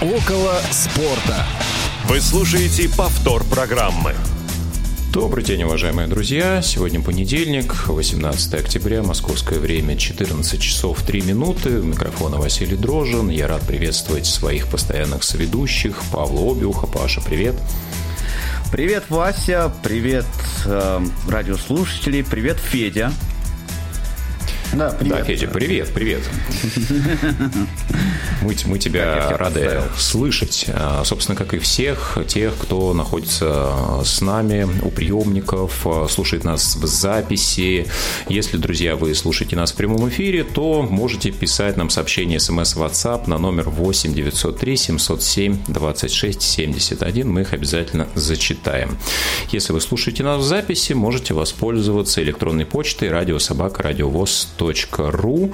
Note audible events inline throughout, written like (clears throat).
Около спорта. Вы слушаете повтор программы. Добрый день, уважаемые друзья. Сегодня понедельник, 18 октября, московское время, 14 часов 3 минуты. У микрофона Василий Дрожин. Я рад приветствовать своих постоянных соведущих. Павла Обиуха. Паша, привет. Привет, Вася. Привет, э, радиослушатели. Привет, Федя. Да, привет. Да, Федя, привет, привет. (laughs) Мы, мы тебя рады поставил. слышать, а, собственно, как и всех тех, кто находится с нами у приемников, а, слушает нас в записи. Если, друзья, вы слушаете нас в прямом эфире, то можете писать нам сообщение смс WhatsApp на номер 8 903 707 26 71. Мы их обязательно зачитаем. Если вы слушаете нас в записи, можете воспользоваться электронной почтой радиособака радиовоз ру.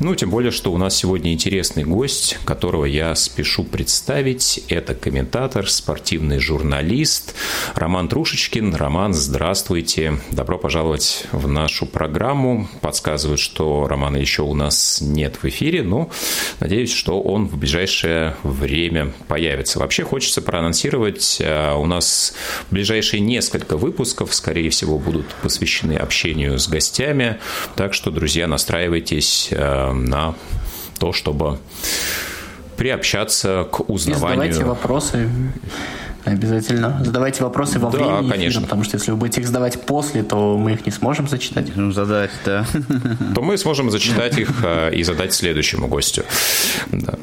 Ну, тем более, что у нас сегодня интересный гость, которого я спешу представить. Это комментатор, спортивный журналист Роман Трушечкин. Роман, здравствуйте. Добро пожаловать в нашу программу. Подсказывают, что Романа еще у нас нет в эфире, но надеюсь, что он в ближайшее время появится. Вообще хочется проанонсировать, а, у нас ближайшие несколько выпусков, скорее всего, будут посвящены общению с гостями. Так что, друзья, настраивайтесь э, на то, чтобы приобщаться к узнаванию. И задавайте вопросы. Обязательно. Задавайте вопросы во да, времени конечно. эфира, потому что если вы будете их задавать после, то мы их не сможем зачитать. Ну, задать, да. (laughs) То мы сможем зачитать их э, и задать следующему гостю. Да,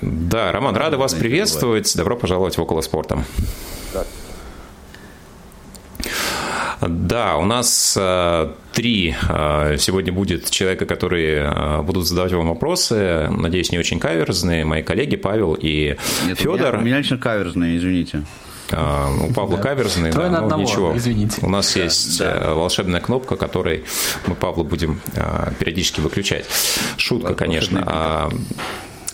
да Роман, рада вас приветствовать. Добро пожаловать в «Около спорта». Да, у нас э, три э, сегодня будет человека, которые э, будут задавать вам вопросы. Надеюсь, не очень каверзные. Мои коллеги Павел и Нет, Федор. У меня, у меня лично каверзные, извините. У Павла да. каверзный, да, но одного, ничего. Извините. У нас да, есть да. волшебная кнопка, которой мы Павла будем периодически выключать. Шутка, конечно.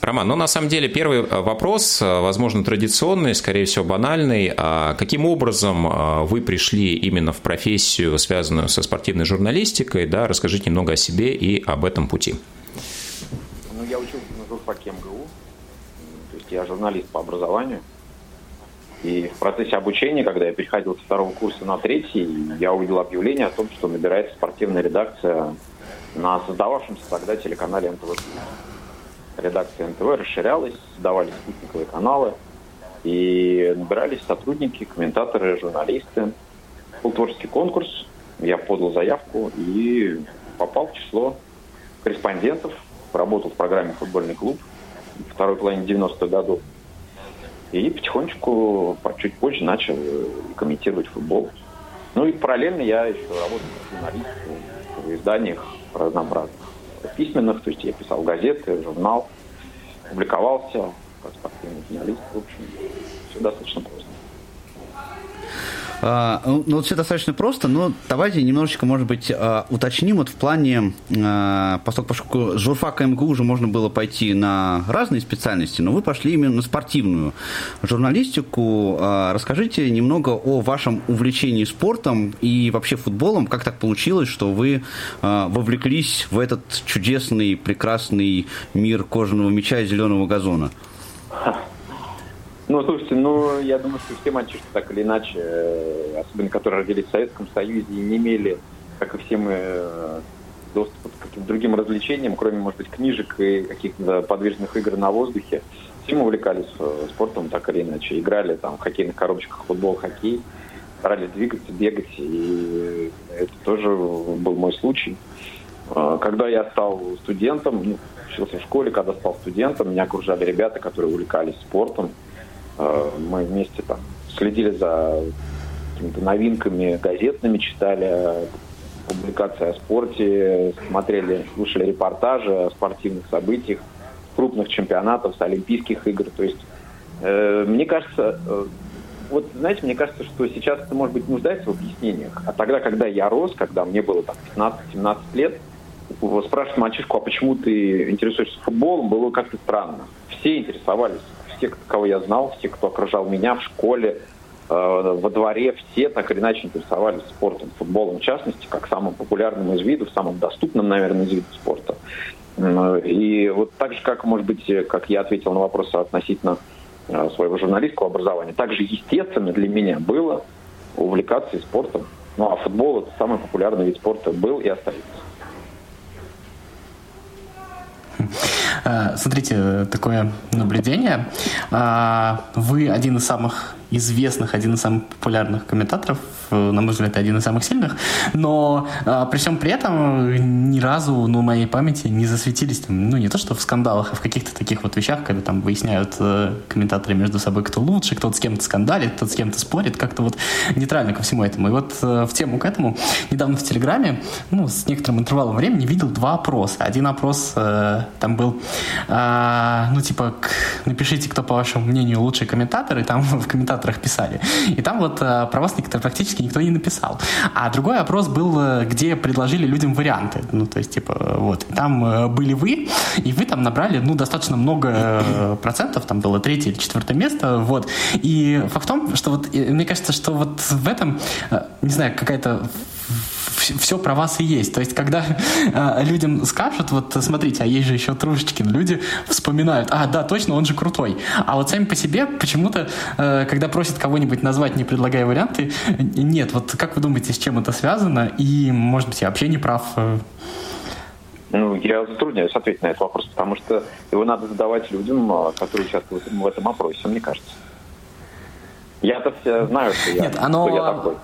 Роман, ну на самом деле первый э, вопрос, э, возможно, традиционный, скорее всего, банальный. А каким образом э, вы пришли именно в профессию, связанную со спортивной журналистикой? Да, расскажите немного о себе и об этом пути. Ну, я учился на журфаке МГУ, то есть я журналист по образованию. И в процессе обучения, когда я переходил со второго курса на третий, я увидел объявление о том, что набирается спортивная редакция на создававшемся тогда телеканале НТВ редакция НТВ расширялась, создавались спутниковые каналы, и набирались сотрудники, комментаторы, журналисты. Был творческий конкурс, я подал заявку и попал в число корреспондентов, работал в программе «Футбольный клуб» второй половине 90-х годов. И потихонечку, чуть позже, начал комментировать футбол. Ну и параллельно я еще работал журналистом в изданиях разнообразных письменных, то есть я писал газеты, журнал, публиковался как спортивный журналист, в общем, все достаточно просто. А, ну, ну, все достаточно просто, но давайте немножечко, может быть, а, уточним вот в плане, а, поскольку, поскольку журфака МГУ уже можно было пойти на разные специальности, но вы пошли именно на спортивную журналистику. Расскажите немного о вашем увлечении спортом и вообще футболом. Как так получилось, что вы вовлеклись в этот чудесный, прекрасный мир кожаного мяча и зеленого газона? (laughs) Ну, слушайте, ну, я думаю, что все мальчишки так или иначе, э, особенно которые родились в Советском Союзе и не имели, как и все мы, э, доступа к каким-то другим развлечениям, кроме, может быть, книжек и каких-то подвижных игр на воздухе. Все мы увлекались э, спортом так или иначе. Играли там в хоккейных коробочках футбол, хоккей, старались двигаться, бегать, и это тоже был мой случай. Когда я стал студентом, ну, учился в школе, когда стал студентом, меня окружали ребята, которые увлекались спортом, мы вместе там следили за новинками газетными, читали публикации о спорте, смотрели, слушали репортажи о спортивных событиях, крупных чемпионатов, с Олимпийских игр. То есть, э, мне кажется, э, вот, знаете, мне кажется, что сейчас это, может быть, нуждается в объяснениях. А тогда, когда я рос, когда мне было там 15-17 лет, спрашивать мальчишку, а почему ты интересуешься футболом, было как-то странно. Все интересовались все, кого я знал, все, кто окружал меня в школе, э, во дворе, все так или иначе интересовались спортом, футболом в частности, как самым популярным из видов, самым доступным, наверное, из видов спорта. И вот так же, как, может быть, как я ответил на вопрос относительно э, своего журналистского образования, также естественно для меня было увлекаться спортом. Ну а футбол это самый популярный вид спорта был и остается. Э, смотрите, такое наблюдение. Э, вы один из самых известных, один из самых популярных комментаторов, э, на мой взгляд, один из самых сильных, но э, при всем при этом ни разу, ну, моей памяти не засветились, там, ну, не то что в скандалах, а в каких-то таких вот вещах, когда там выясняют э, комментаторы между собой, кто лучше, кто с кем-то скандалит, кто с кем-то спорит, как-то вот нейтрально ко всему этому. И вот э, в тему к этому недавно в Телеграме, ну, с некоторым интервалом времени видел два опроса. Один опрос э, там был, э, ну, типа, к, напишите, кто, по вашему мнению, лучший комментатор, и там (laughs) в комментаторах комментаторах писали. И там вот э, про вас никто, практически никто не написал. А другой опрос был, э, где предложили людям варианты. Ну, то есть, типа, вот. Там э, были вы, и вы там набрали, ну, достаточно много процентов, там было третье или четвертое место, вот. И факт в том, что вот, мне кажется, что вот в этом, не знаю, какая-то все про вас и есть. То есть, когда э, (laughs) людям скажут, вот смотрите, а есть же еще Трушечкин, люди вспоминают, а, да, точно, он же крутой. А вот сами по себе почему-то, э, когда просят кого-нибудь назвать, не предлагая варианты, нет. Вот как вы думаете, с чем это связано? И, может быть, я вообще не прав? Ну, я затрудняюсь ответить на этот вопрос, потому что его надо задавать людям, а, которые участвуют в этом опросе, мне кажется. Я-то все знаю, что я, Нет, оно... кто я такой.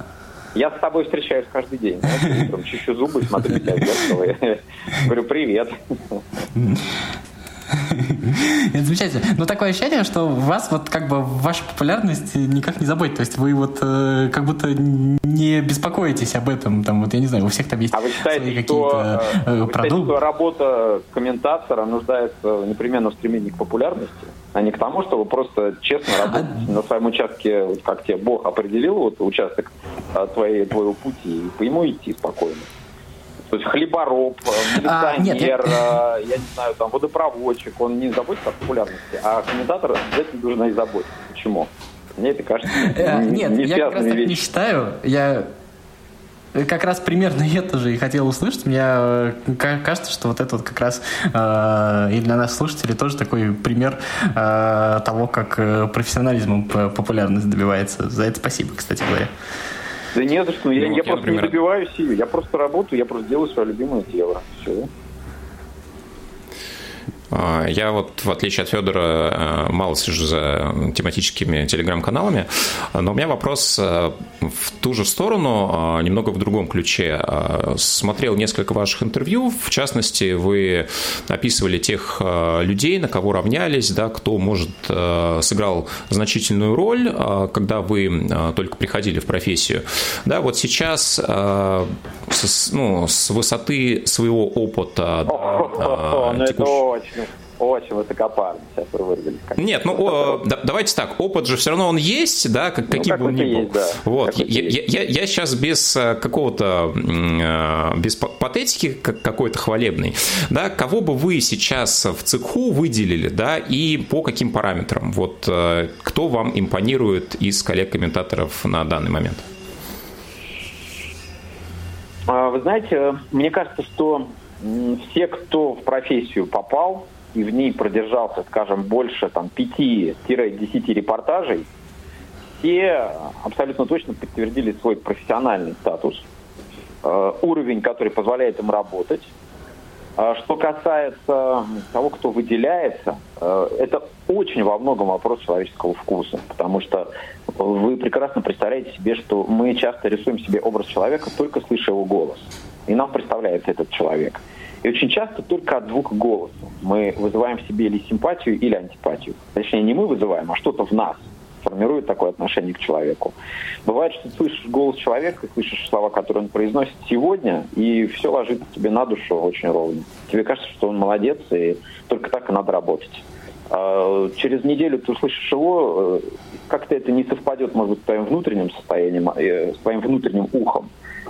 Я с тобой встречаюсь каждый день. (laughs) Знаешь, утром чищу зубы, смотрю тебя в зеркало. (laughs) Говорю, привет. (laughs) Это замечательно. Но такое ощущение, что вас вот как бы ваша популярность никак не заботит. То есть вы вот э, как будто не беспокоитесь об этом. Там вот я не знаю, у всех там есть а вы считаете, свои какие-то э, продукты. что работа комментатора нуждается непременно в стремлении к популярности? а не к тому, чтобы просто честно работать а... на своем участке, как тебе Бог определил вот участок а, твоей, твоего пути, и по нему идти спокойно. То есть хлебороб, милиционер, а, нет, я... А, я не знаю, там водопроводчик, он не заботится о популярности, а комментатор обязательно должен о заботиться. Почему? Мне это кажется (laughs) э, не, Нет, я как раз так не считаю. Я как раз примерно это же и хотел услышать. Мне э, кажется, что вот это вот как раз э, и для нас слушателей тоже такой пример э, того, как э, профессионализмом популярность добивается. За это спасибо, кстати говоря. Да не за что. Я, ну, я, я просто например... не добиваюсь ее. Я просто работаю, я просто делаю свое любимое дело. Все. А, я вот, в отличие от Федора, э, мало слежу за тематическими телеграм-каналами, но у меня вопрос э, в ту же сторону, а, немного в другом ключе. А, смотрел несколько ваших интервью, в частности, вы описывали тех людей, на кого равнялись, да, кто, может, э, сыграл значительную роль, когда вы только приходили в профессию. Да, вот сейчас с, ну, с высоты своего опыта... (laughs) О, да, текущ очень высокопарно сейчас вы выразились. Нет, ну о, да, давайте так, опыт же все равно он есть, да, как, ну, каким бы он ни был. Есть, да. Вот, я, я, я, я сейчас без э, какого-то, э, без патетики какой-то хвалебной, да, кого бы вы сейчас в цеху выделили, да, и по каким параметрам? Вот э, кто вам импонирует из коллег-комментаторов на данный момент? А, вы знаете, мне кажется, что все, кто в профессию попал, и в ней продержался, скажем, больше там 5-10 репортажей, все абсолютно точно подтвердили свой профессиональный статус, э, уровень, который позволяет им работать. А что касается того, кто выделяется, э, это очень во многом вопрос человеческого вкуса, потому что вы прекрасно представляете себе, что мы часто рисуем себе образ человека, только слыша его голос. И нам представляется этот человек. И очень часто только от двух голосов мы вызываем в себе или симпатию, или антипатию. Точнее, не мы вызываем, а что-то в нас формирует такое отношение к человеку. Бывает, что ты слышишь голос человека, слышишь слова, которые он произносит сегодня, и все ложится тебе на душу очень ровно. Тебе кажется, что он молодец, и только так и надо работать. А через неделю ты услышишь его, э, как-то это не совпадет, может быть, с твоим внутренним состоянием, э, с твоим внутренним ухом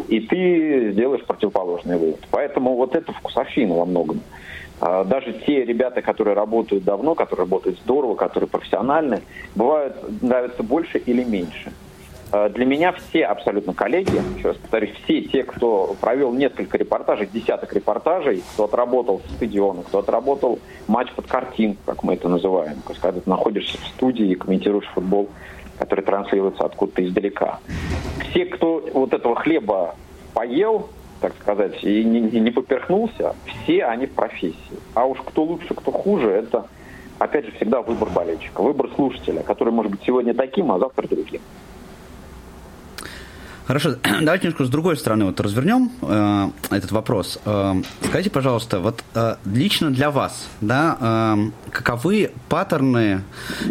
и ты сделаешь противоположный вывод. Поэтому вот это вкусовщина во многом. А, даже те ребята, которые работают давно, которые работают здорово, которые профессиональны, бывают нравятся больше или меньше. Э, для меня все абсолютно коллеги, еще раз повторюсь, все те, кто провел несколько репортажей, десяток репортажей, кто отработал стадионы, кто отработал матч под картинку, как мы это называем, когда ты находишься в студии и комментируешь футбол, который транслируется откуда-то издалека. Все, кто вот этого хлеба поел, так сказать, и не, не поперхнулся, все они в профессии. А уж кто лучше, кто хуже, это, опять же, всегда выбор болельщика, выбор слушателя, который может быть сегодня таким, а завтра другим. Хорошо, (clears throat) давайте немножко с другой стороны вот развернем э, этот вопрос. Э, скажите, пожалуйста, вот э, лично для вас, да, э, каковы паттерны,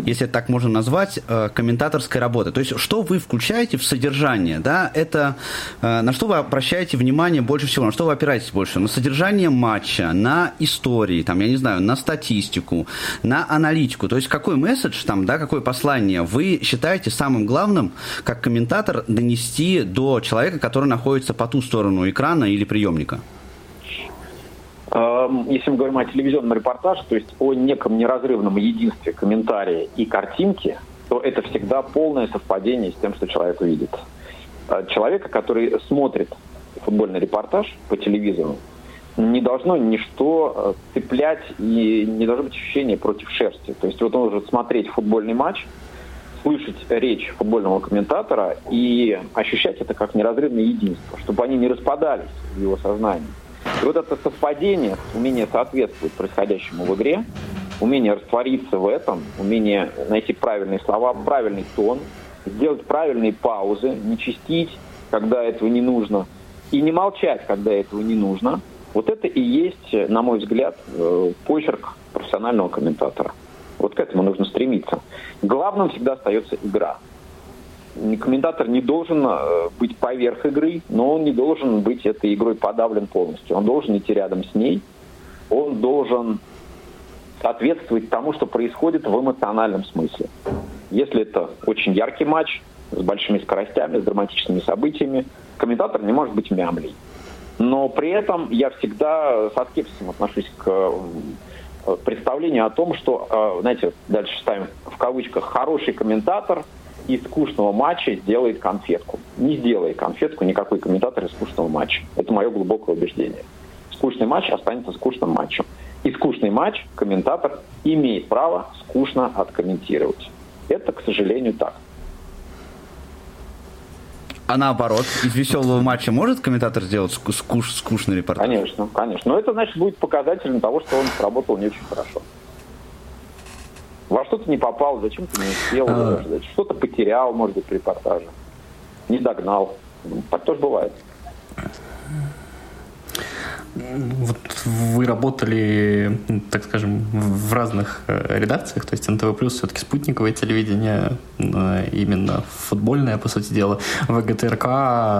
если так можно назвать, э, комментаторской работы? То есть, что вы включаете в содержание, да? Это э, на что вы обращаете внимание больше всего, на что вы опираетесь больше? На содержание матча, на истории, там, я не знаю, на статистику, на аналитику. То есть, какой месседж там, да, какое послание вы считаете самым главным, как комментатор, донести до человека, который находится по ту сторону экрана или приемника? Эм, если мы говорим о телевизионном репортаже, то есть о неком неразрывном единстве комментария и картинки, то это всегда полное совпадение с тем, что человек увидит. Э, человека, который смотрит футбольный репортаж по телевизору, не должно ничто э, цеплять и не должно быть ощущения против шерсти. То есть вот он может смотреть футбольный матч, слышать речь футбольного комментатора и ощущать это как неразрывное единство, чтобы они не распадались в его сознании. И вот это совпадение, умение соответствовать происходящему в игре, умение раствориться в этом, умение найти правильные слова, правильный тон, сделать правильные паузы, не чистить, когда этого не нужно, и не молчать, когда этого не нужно. Вот это и есть, на мой взгляд, э, почерк профессионального комментатора. Вот к этому нужно стремиться. Главным всегда остается игра. Комментатор не должен э, быть поверх игры, но он не должен быть этой игрой подавлен полностью. Он должен идти рядом с ней, он должен соответствовать тому, что происходит в эмоциональном смысле. Если это очень яркий матч с большими скоростями, с драматичными событиями, комментатор не может быть мямлей. Но при этом я всегда со скепсисом отношусь к Э, представление о том, что, э, знаете, дальше ставим в кавычках, хороший комментатор из скучного матча сделает конфетку. Не сделает конфетку никакой комментатор из скучного матча. Это мое глубокое убеждение. Скучный матч останется скучным матчем. И скучный матч комментатор имеет право скучно откомментировать. Это, к сожалению, так. А наоборот, из веселого матча может комментатор сделать скуш, скучный репортаж? Конечно, конечно. Но это, значит, будет показателем того, что он сработал не очень хорошо. Во что-то не попал, зачем ты не успел, а... что-то потерял, может быть, в репортаже. Не догнал. Так тоже бывает. Вот вы работали, так скажем, в разных э, редакциях, то есть НТВ Плюс все-таки спутниковое телевидение, э, именно футбольное, по сути дела, ВГТРК,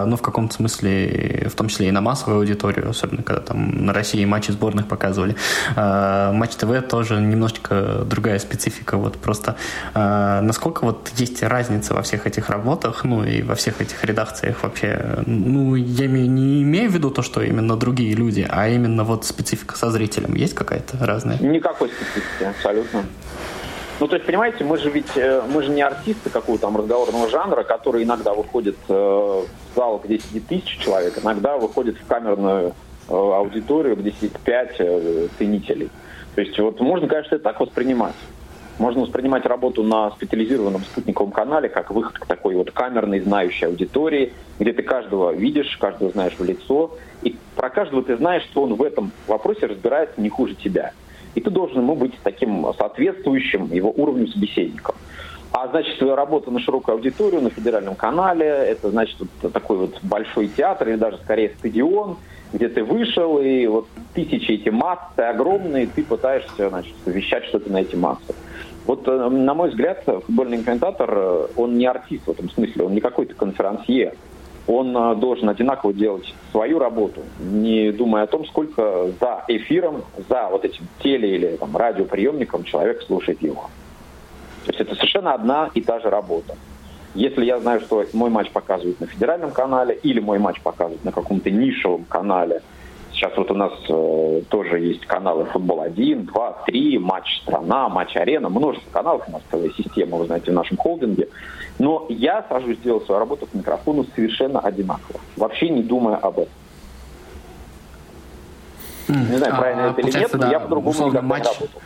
ну, в каком-то смысле, в том числе и на массовую аудиторию, особенно когда там на России матчи сборных показывали. Э, Матч ТВ тоже немножечко другая специфика, вот просто насколько вот есть разница во всех этих работах, ну, и во всех этих редакциях вообще, ну, я не имею в виду то, что именно другие люди, а именно вот специфика со зрителем есть какая-то разная? Никакой специфики, абсолютно. Ну, то есть, понимаете, мы же ведь, э, мы же не артисты какого-то там разговорного жанра, которые иногда выходят э, в зал, где сидит тысяча человек, иногда выходят в камерную э, аудиторию, где сидит пять ценителей. То есть, вот можно, конечно, это так воспринимать. Можно воспринимать работу на специализированном спутниковом канале как выход к такой вот камерной, знающей аудитории, где ты каждого видишь, каждого знаешь в лицо, и про каждого ты знаешь, что он в этом вопросе разбирается не хуже тебя. И ты должен ему быть таким соответствующим его уровню собеседником. А значит, твоя работа на широкую аудиторию, на федеральном канале, это значит вот такой вот большой театр или даже скорее стадион, где ты вышел, и вот тысячи эти массы огромные, ты пытаешься, значит, вещать что-то на эти массы. Вот, э, на мой взгляд, футбольный комментатор, э, он не артист в этом смысле, он не какой-то конферансье. Он э, должен одинаково делать свою работу, не думая о том, сколько за эфиром, за вот этим теле- или там, радиоприемником человек слушает его. То есть это совершенно одна и та же работа. Если я знаю, что мой матч показывают на федеральном канале или мой матч показывают на каком-то нишевом канале Сейчас вот у нас э, тоже есть каналы «Футбол 1», 2, 3, «Матч страна», «Матч арена». Множество каналов у нас целая система, вы знаете, в нашем холдинге. Но я сажусь делать свою работу к микрофону совершенно одинаково. Вообще не думая об этом. Не знаю, правильно а, это или нет, но да, я по-другому никогда матч... не работал.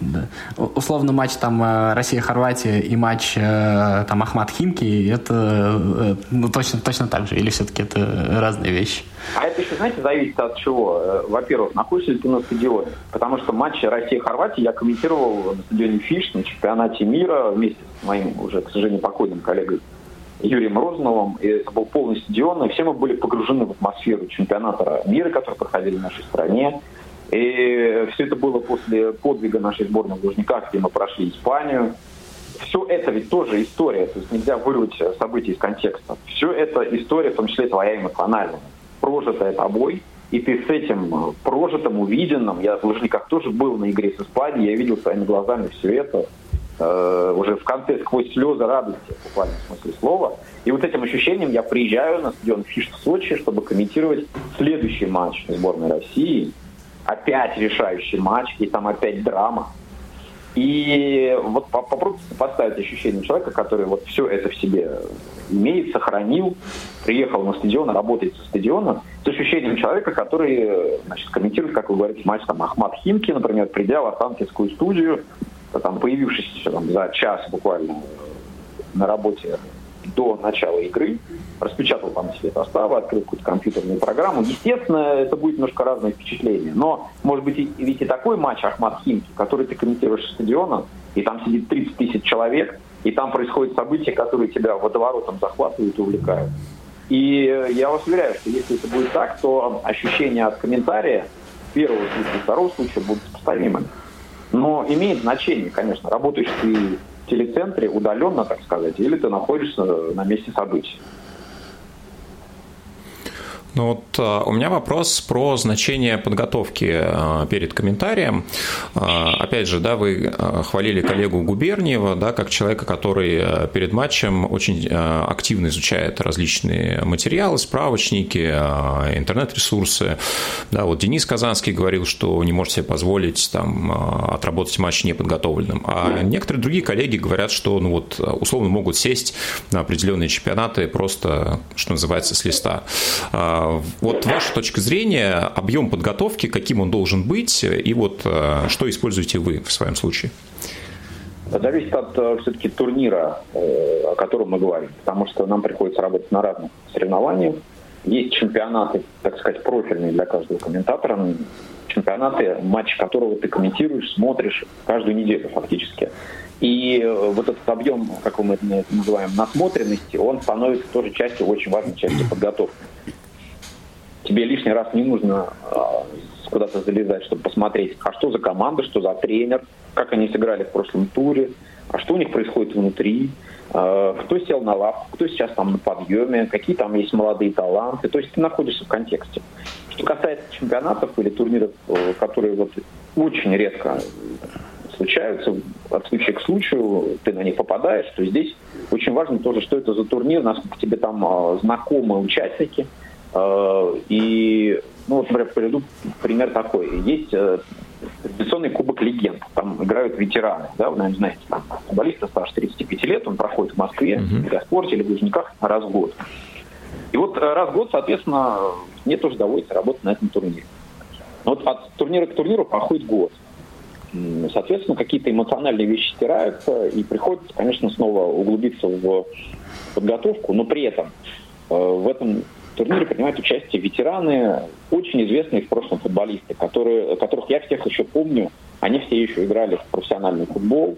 Да. Условно матч там э, Россия-Хорватия и матч э, там Ахмат Химки, это э, ну, точно, точно так же, или все-таки это разные вещи? А это еще, знаете, зависит от чего. Во-первых, находишься ли ты на стадионе? Потому что матч Россия-Хорватия я комментировал на стадионе Фиш на чемпионате мира вместе с моим уже, к сожалению, покойным коллегой Юрием Розановым. И это был полный стадион, и все мы были погружены в атмосферу чемпионата мира, который проходили в нашей стране. И все это было после подвига нашей сборной в Лужниках, где мы прошли Испанию. Все это ведь тоже история, то есть нельзя вырвать события из контекста. Все это история, в том числе твоя эмоциональная, прожитая тобой, и ты с этим прожитым, увиденным, я в Лужниках тоже был на игре с Испанией, я видел своими глазами все это, э, уже в конце сквозь слезы радости, в смысле слова. И вот этим ощущением я приезжаю на стадион Фиш в Сочи, чтобы комментировать следующий матч сборной России – опять решающий матч, и там опять драма. И вот попробуйте поставить ощущение человека, который вот все это в себе имеет, сохранил, приехал на стадион, работает со стадиона, с ощущением человека, который значит, комментирует, как вы говорите, матч там Ахмат Химки, например, придя в Останкинскую студию, там, появившись там, за час буквально на работе до начала игры, распечатал там себе составы, открыл какую-то компьютерную программу. Естественно, это будет немножко разное впечатление. Но, может быть, ведь и такой матч Ахмат Химки, который ты комментируешь с стадиона, и там сидит 30 тысяч человек, и там происходят события, которые тебя водоворотом захватывают и увлекают. И я вас уверяю, что если это будет так, то ощущения от комментария первого случая и второго случая будут сопоставимы. Но имеет значение, конечно, работаешь ты телецентре удаленно, так сказать, или ты находишься на месте событий. Ну вот а, у меня вопрос про значение подготовки а, перед комментарием. А, опять же, да, вы хвалили коллегу Губерниева, да, как человека, который перед матчем очень активно изучает различные материалы, справочники, интернет-ресурсы. Да, вот Денис Казанский говорил, что не может себе позволить там отработать матч неподготовленным. А некоторые другие коллеги говорят, что ну вот условно могут сесть на определенные чемпионаты просто, что называется, с листа. Вот ваша точка зрения, объем подготовки, каким он должен быть, и вот э, что используете вы в своем случае? Зависит от э, все-таки турнира, э, о котором мы говорим, потому что нам приходится работать на разных соревнованиях. Есть чемпионаты, так сказать, профильные для каждого комментатора, чемпионаты, матч которого ты комментируешь, смотришь каждую неделю фактически. И вот этот объем, как мы это называем, насмотренности, он становится тоже частью, очень важной частью подготовки тебе лишний раз не нужно а, куда-то залезать, чтобы посмотреть, а что за команда, что за тренер, как они сыграли в прошлом туре, а что у них происходит внутри, а, кто сел на лавку, кто сейчас там на подъеме, какие там есть молодые таланты. То есть ты находишься в контексте. Что касается чемпионатов или турниров, э, которые вот очень редко случаются, от случая к случаю ты на них попадаешь, то здесь очень важно тоже, что это за турнир, насколько тебе там а, знакомы участники – и, ну, вот, например, приведу пример такой. Есть э, традиционный кубок легенд. Там играют ветераны. Да, вы, наверное, знаете, там футболиста старше 35 лет, он проходит в Москве, uh-huh. в Газпорте или в Лужниках раз в год. И вот э, раз в год, соответственно, мне тоже доводится работать на этом турнире. Вот от турнира к турниру проходит год. Соответственно, какие-то эмоциональные вещи стираются, и приходится, конечно, снова углубиться в подготовку, но при этом в этом турнире принимают участие ветераны, очень известные в прошлом футболисты, которые, которых я всех еще помню. Они все еще играли в профессиональный футбол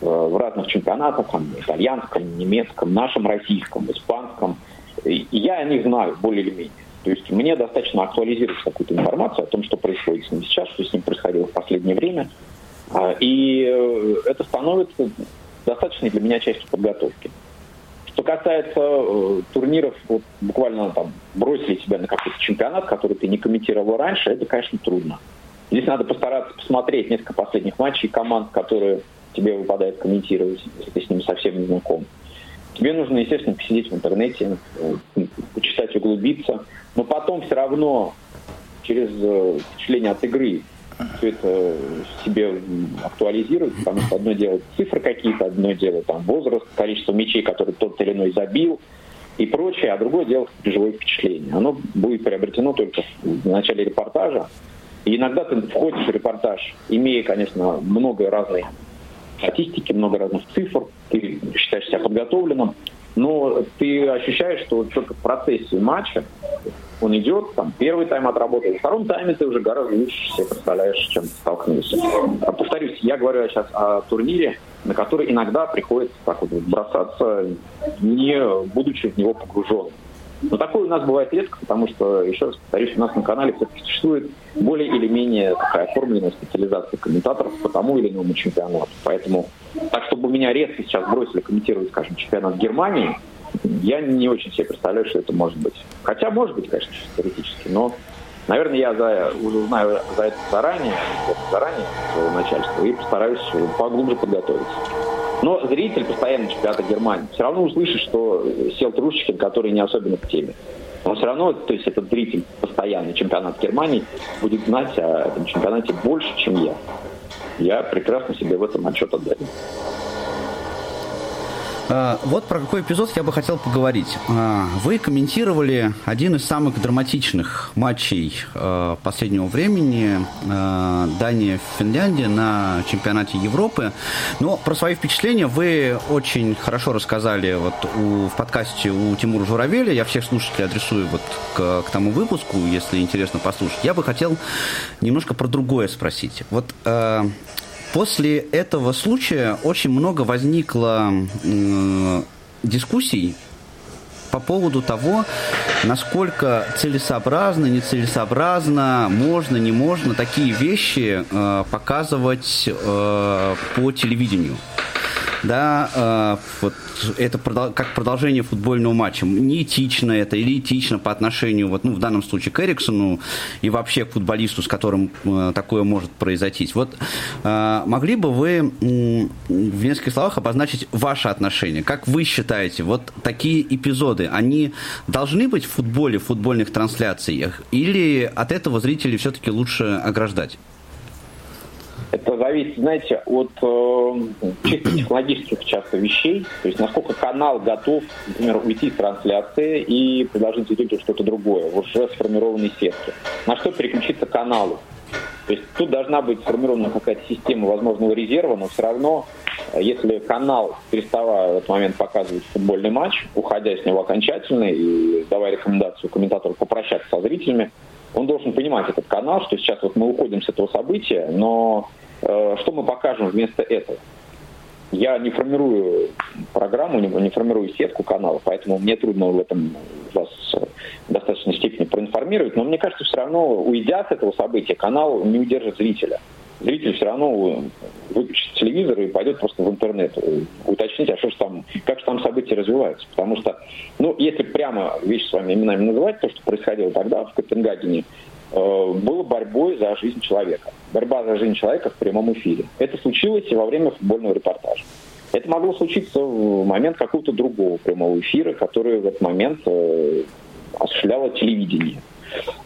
э, в разных чемпионатах, там, итальянском, немецком, нашем российском, испанском. И я о них знаю более или менее. То есть мне достаточно актуализировать какую-то информацию о том, что происходит с ним сейчас, что с ним происходило в последнее время. А, и э, это становится достаточной для меня частью подготовки. Что касается э, турниров, вот буквально там бросили тебя на какой-то чемпионат, который ты не комментировал раньше, это, конечно, трудно. Здесь надо постараться посмотреть несколько последних матчей команд, которые тебе выпадает комментировать, если ты с ними совсем не знаком. Тебе нужно, естественно, посидеть в интернете, э, почитать углубиться. Но потом все равно через э, впечатление от игры все это себе актуализирует, потому что одно дело цифры какие-то, одно дело там возраст, количество мячей, которые тот или иной забил и прочее, а другое дело живое впечатление. Оно будет приобретено только в начале репортажа. И иногда ты входишь в репортаж, имея, конечно, много разной статистики, много разных цифр, ты считаешь себя подготовленным, но ты ощущаешь, что только в процессе матча он идет, там, первый тайм отработал, в втором тайме ты уже гораздо лучше себе представляешь, чем столкнулся. А, повторюсь, я говорю сейчас о турнире, на который иногда приходится так вот бросаться, не будучи в него погруженным. Но такое у нас бывает редко, потому что, еще раз повторюсь, у нас на канале все-таки существует более или менее такая оформленная специализация комментаторов по тому или иному чемпионату. Поэтому так, чтобы меня резко сейчас бросили комментировать, скажем, чемпионат Германии, я не очень себе представляю, что это может быть. Хотя, может быть, конечно, теоретически, но, наверное, я за, уже знаю за это заранее, заранее своего начальства и постараюсь поглубже подготовиться. Но зритель постоянно чемпионата Германии все равно услышит, что сел Трушечкин, который не особенно в теме. Он все равно, то есть этот зритель постоянный чемпионат Германии будет знать о этом чемпионате больше, чем я. Я прекрасно себе в этом отчет отдаю. А, вот про какой эпизод я бы хотел поговорить. А, вы комментировали один из самых драматичных матчей а, последнего времени Дания-Финляндия на чемпионате Европы. Но про свои впечатления вы очень хорошо рассказали вот у, в подкасте у Тимура Журавеля. Я всех слушателей адресую вот к, к тому выпуску, если интересно послушать. Я бы хотел немножко про другое спросить. Вот После этого случая очень много возникло э, дискуссий по поводу того, насколько целесообразно, нецелесообразно, можно, не можно такие вещи э, показывать э, по телевидению да, э, вот это как продолжение футбольного матча. Неэтично это или этично по отношению, вот, ну, в данном случае к Эриксону и вообще к футболисту, с которым э, такое может произойти. Вот э, могли бы вы э, в нескольких словах обозначить ваше отношение? Как вы считаете, вот такие эпизоды, они должны быть в футболе, в футбольных трансляциях, или от этого зрителей все-таки лучше ограждать? Это зависит, знаете, от э, чисто технологических часто вещей. То есть насколько канал готов, например, уйти с трансляции и предложить зрителю что-то другое в уже сформированной сетке. На что переключиться каналу. То есть тут должна быть сформирована какая-то система возможного резерва, но все равно, э, если канал, переставая в этот момент показывать футбольный матч, уходя с него окончательно и давая рекомендацию комментатору попрощаться со зрителями, он должен понимать этот канал, что сейчас вот мы уходим с этого события, но Э, что мы покажем вместо этого? Я не формирую программу, не, формирую сетку каналов, поэтому мне трудно в этом вас в достаточной степени проинформировать, но мне кажется, все равно, уйдя с этого события, канал не удержит зрителя. Зритель все равно выключит телевизор и пойдет просто в интернет уточнить, а что же там, как же там события развиваются. Потому что, ну, если прямо вещи с вами именами называть, то, что происходило тогда в Копенгагене, Э, было борьбой за жизнь человека. Борьба за жизнь человека в прямом эфире. Это случилось во время футбольного репортажа. Это могло случиться в момент какого-то другого прямого эфира, который в этот момент э, осуществляло телевидение.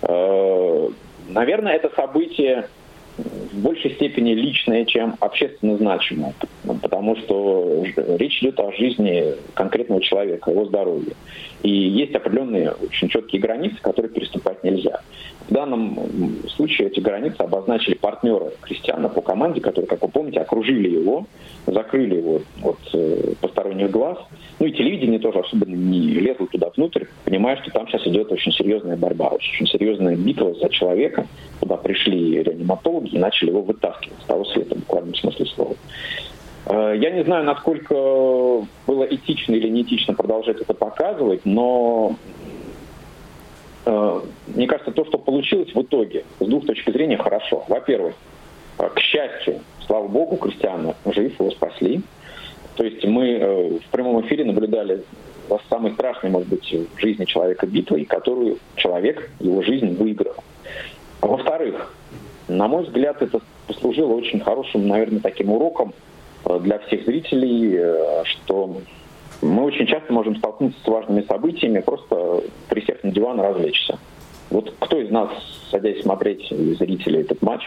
Э, наверное, это событие в большей степени личное, чем общественно значимое, потому что речь идет о жизни конкретного человека, его здоровье. И есть определенные очень четкие границы, которые переступать нельзя. В данном случае эти границы обозначили партнеры Кристиана по команде, которые, как вы помните, окружили его, закрыли его от э, посторонних глаз. Ну и телевидение тоже особенно не лезло туда внутрь, понимая, что там сейчас идет очень серьезная борьба, очень серьезная битва за человека. Туда пришли реаниматологи и начали его вытаскивать с того света, в буквальном смысле слова. Э, я не знаю, насколько было этично или неэтично продолжать это показывать, но мне кажется, то, что получилось в итоге, с двух точек зрения, хорошо. Во-первых, э, к счастью, слава богу, Кристиана жив, его спасли. То есть мы э, в прямом эфире наблюдали самой страшной, может быть, в жизни человека битвой, которую человек, его жизнь выиграл. Во-вторых, на мой взгляд, это послужило очень хорошим, наверное, таким уроком для всех зрителей, что Мы очень часто можем столкнуться с важными событиями, просто присев на диван и развлечься. Вот кто из нас, садясь смотреть зрители этот матч,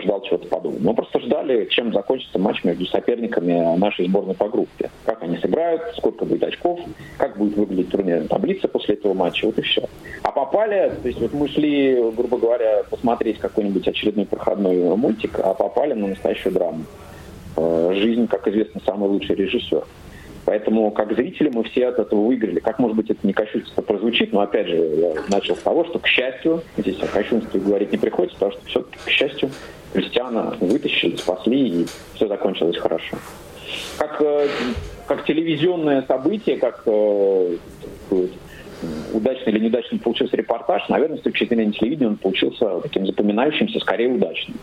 ждал чего-то подобного. Мы просто ждали, чем закончится матч между соперниками нашей сборной по группе. Как они сыграют, сколько будет очков, как будет выглядеть турнирная таблица после этого матча, вот и все. А попали, то есть вот мы шли, грубо говоря, посмотреть какой-нибудь очередной проходной мультик, а попали на настоящую драму. Э, жизнь, как известно, самый лучший режиссер. Поэтому, как зрители, мы все от этого выиграли. Как, может быть, это не кощунство прозвучит, но, опять же, я начал с того, что, к счастью, здесь о кощунстве говорить не приходится, потому что все-таки, к счастью, Кристиана вытащили, спасли, и все закончилось хорошо. Как, э, как телевизионное событие, как э, удачный или неудачный получился репортаж, наверное, с точки зрения телевидения он получился таким запоминающимся, скорее удачным.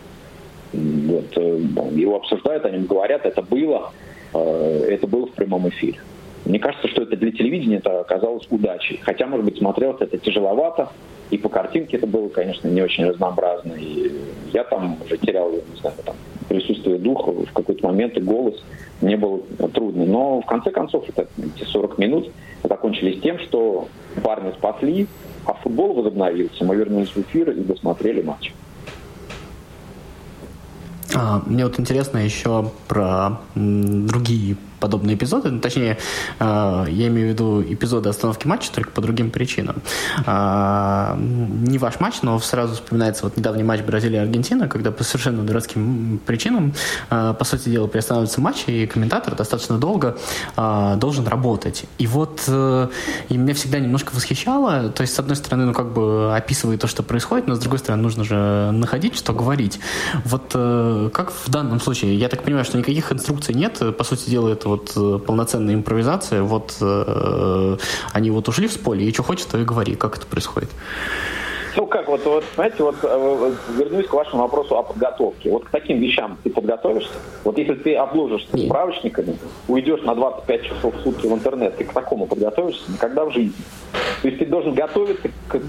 Вот, э, его обсуждают, о нем говорят, это было, это было в прямом эфире. Мне кажется, что это для телевидения это оказалось удачей. Хотя, может быть, смотрелось это тяжеловато, и по картинке это было, конечно, не очень разнообразно. И я там уже терял, не знаю, там, присутствие духа в какой-то момент, и голос мне было трудно. Но в конце концов, это, эти 40 минут закончились тем, что парни спасли, а футбол возобновился. Мы вернулись в эфир и досмотрели матч. А, мне вот интересно еще про другие подобные эпизоды, ну, точнее, э, я имею в виду эпизоды остановки матча, только по другим причинам. Э, не ваш матч, но сразу вспоминается вот недавний матч Бразилия-Аргентина, когда по совершенно дурацким причинам, э, по сути дела, приостанавливается матч, и комментатор достаточно долго э, должен работать. И вот и меня всегда немножко восхищало, то есть, с одной стороны, ну, как бы описывает то, что происходит, но с другой стороны, нужно же находить, что говорить. Вот как в данном случае? Я так понимаю, что никаких инструкций нет, по сути дела, это вот э, полноценная импровизация, вот э, они вот ушли в поле, и что хочет, то и говори. Как это происходит? Ну как, вот, вот знаете, вот э, вернусь к вашему вопросу о подготовке. Вот к таким вещам ты подготовишься? Вот если ты обложишься Нет. справочниками, уйдешь на 25 часов в сутки в интернет, ты к такому подготовишься никогда в жизни. То есть ты должен готовиться к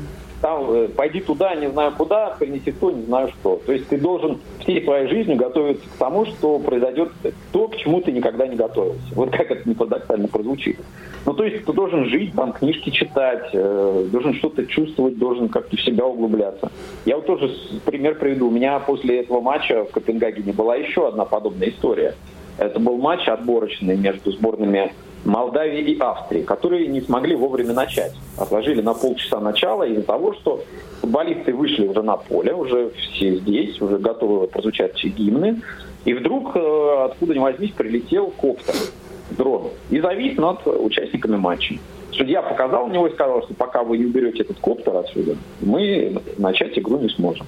там, э, пойди туда, не знаю куда, принеси то, не знаю что. То есть ты должен всей своей жизнью готовиться к тому, что произойдет то, к чему ты никогда не готовился. Вот как это не парадоксально прозвучит. Ну, то есть ты должен жить, там, книжки читать, э, должен что-то чувствовать, должен как-то в себя углубляться. Я вот тоже пример приведу. У меня после этого матча в Копенгагене была еще одна подобная история. Это был матч отборочный между сборными Молдавии и Австрии, которые не смогли вовремя начать. Отложили на полчаса начала из-за того, что футболисты вышли уже на поле, уже все здесь, уже готовы прозвучать гимны. И вдруг, э, откуда ни возьмись, прилетел коптер, дрон, и завис над участниками матча. Судья показал на него и сказал, что пока вы не уберете этот коптер отсюда, мы начать игру не сможем.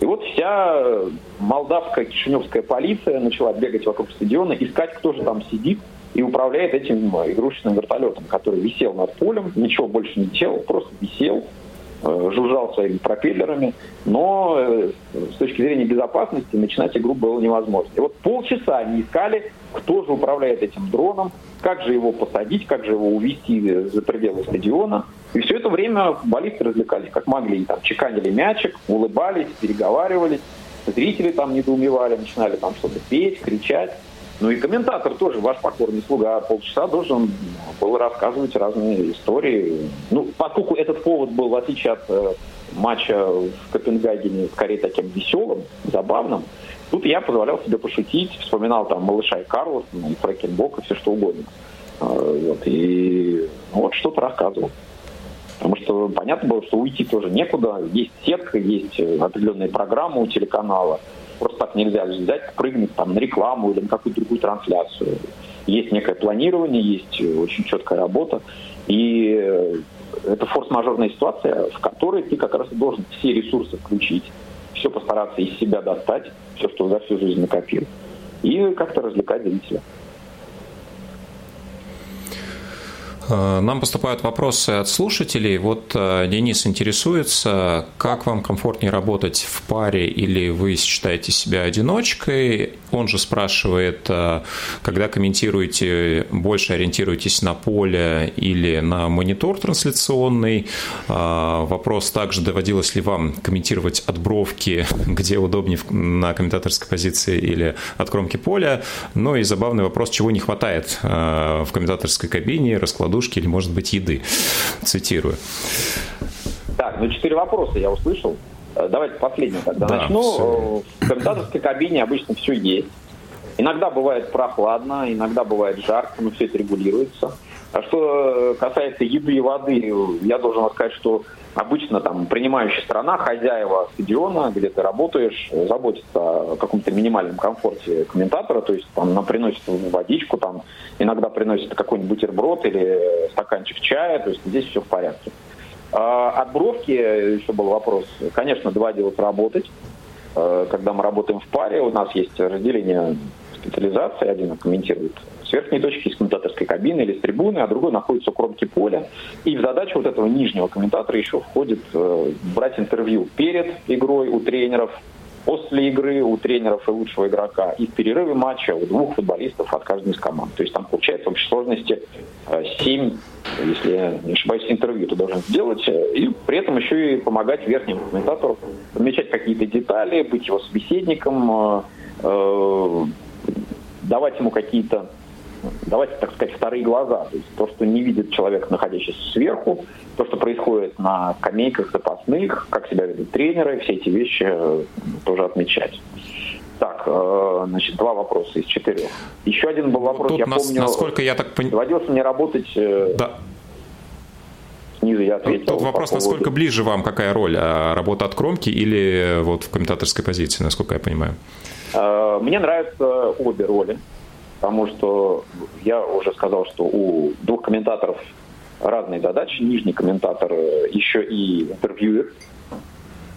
И вот вся молдавская кишиневская полиция начала бегать вокруг стадиона, искать, кто же там сидит, и управляет этим игрушечным вертолетом, который висел над полем, ничего больше не делал, просто висел, э, жужжал своими пропеллерами, но э, с точки зрения безопасности начинать игру было невозможно. И вот полчаса они искали, кто же управляет этим дроном, как же его посадить, как же его увести за пределы стадиона. И все это время футболисты развлекались как могли. Там чеканили мячик, улыбались, переговаривались. Зрители там недоумевали, начинали там что-то петь, кричать. Ну и комментатор тоже, ваш покорный слуга, полчаса должен был рассказывать разные истории. Ну, поскольку этот повод был, в отличие от э, матча в Копенгагене, скорее таким веселым, забавным, тут я позволял себе пошутить, вспоминал там малыша и Карлос, ну, и Фрэкенбок, и все что угодно. А, вот, и вот что-то рассказывал. Потому что понятно было, что уйти тоже некуда. Есть сетка, есть определенные программы у телеканала просто так нельзя взять, прыгнуть там на рекламу или на какую-то другую трансляцию. Есть некое планирование, есть очень четкая работа. И это форс-мажорная ситуация, в которой ты как раз должен все ресурсы включить, все постараться из себя достать, все, что за всю жизнь накопил, и как-то развлекать зрителя. Э, нам поступают вопросы от слушателей. Вот э, Денис интересуется, как вам комфортнее работать в паре или вы считаете себя одиночкой? Он же спрашивает, э, когда комментируете, больше ориентируетесь на поле или на монитор трансляционный? Вопрос также, доводилось ли вам комментировать от бровки, (laughs) где удобнее на комментаторской позиции или от кромки поля? Ну и забавный вопрос, чего не хватает в комментаторской кабине, раскладу подушки или, может быть, еды. Цитирую. Так, ну четыре вопроса я услышал. Э, давайте последний тогда да, начну. Все. Э, в комментаторской кабине обычно все есть. Иногда бывает прохладно, иногда бывает жарко, но все это регулируется. А что касается еды и воды, я должен вам сказать, что обычно там принимающая страна, хозяева стадиона, где ты работаешь, заботится о каком-то минимальном комфорте комментатора, то есть там нам приносят водичку, там иногда приносят какой-нибудь бутерброд или стаканчик чая, то есть здесь все в порядке. А от бровки еще был вопрос. Конечно, доводилось работать. А, когда мы работаем в паре, у нас есть разделение специализации. Один комментирует с верхней точки из комментаторской кабины или с трибуны, а другой находится у кромки поля. И в задачу вот этого нижнего комментатора еще входит э, брать интервью перед игрой у тренеров, после игры у тренеров и лучшего игрока и в перерыве матча у двух футболистов от каждой из команд. То есть там получается в общей сложности 7, э, если я не ошибаюсь, интервью ты должен сделать, э, и при этом еще и помогать верхнему комментатору замечать какие-то детали, быть его собеседником, э, давать ему какие-то давайте так сказать, вторые глаза. То есть то, что не видит человек, находящийся сверху, то, что происходит на скамейках запасных, как себя ведут тренеры, все эти вещи э, тоже отмечать. Так, э, значит, два вопроса из четырех. Еще один был вопрос, Тут я нас, помню, насколько я так понимаю... Доводилось мне работать... Э, да. Снизу я ответил. Тут вопрос, по насколько ближе вам, какая роль? А работа от кромки или вот в комментаторской позиции, насколько я понимаю? Мне нравятся обе роли потому что я уже сказал, что у двух комментаторов разные задачи. Нижний комментатор еще и интервьюер.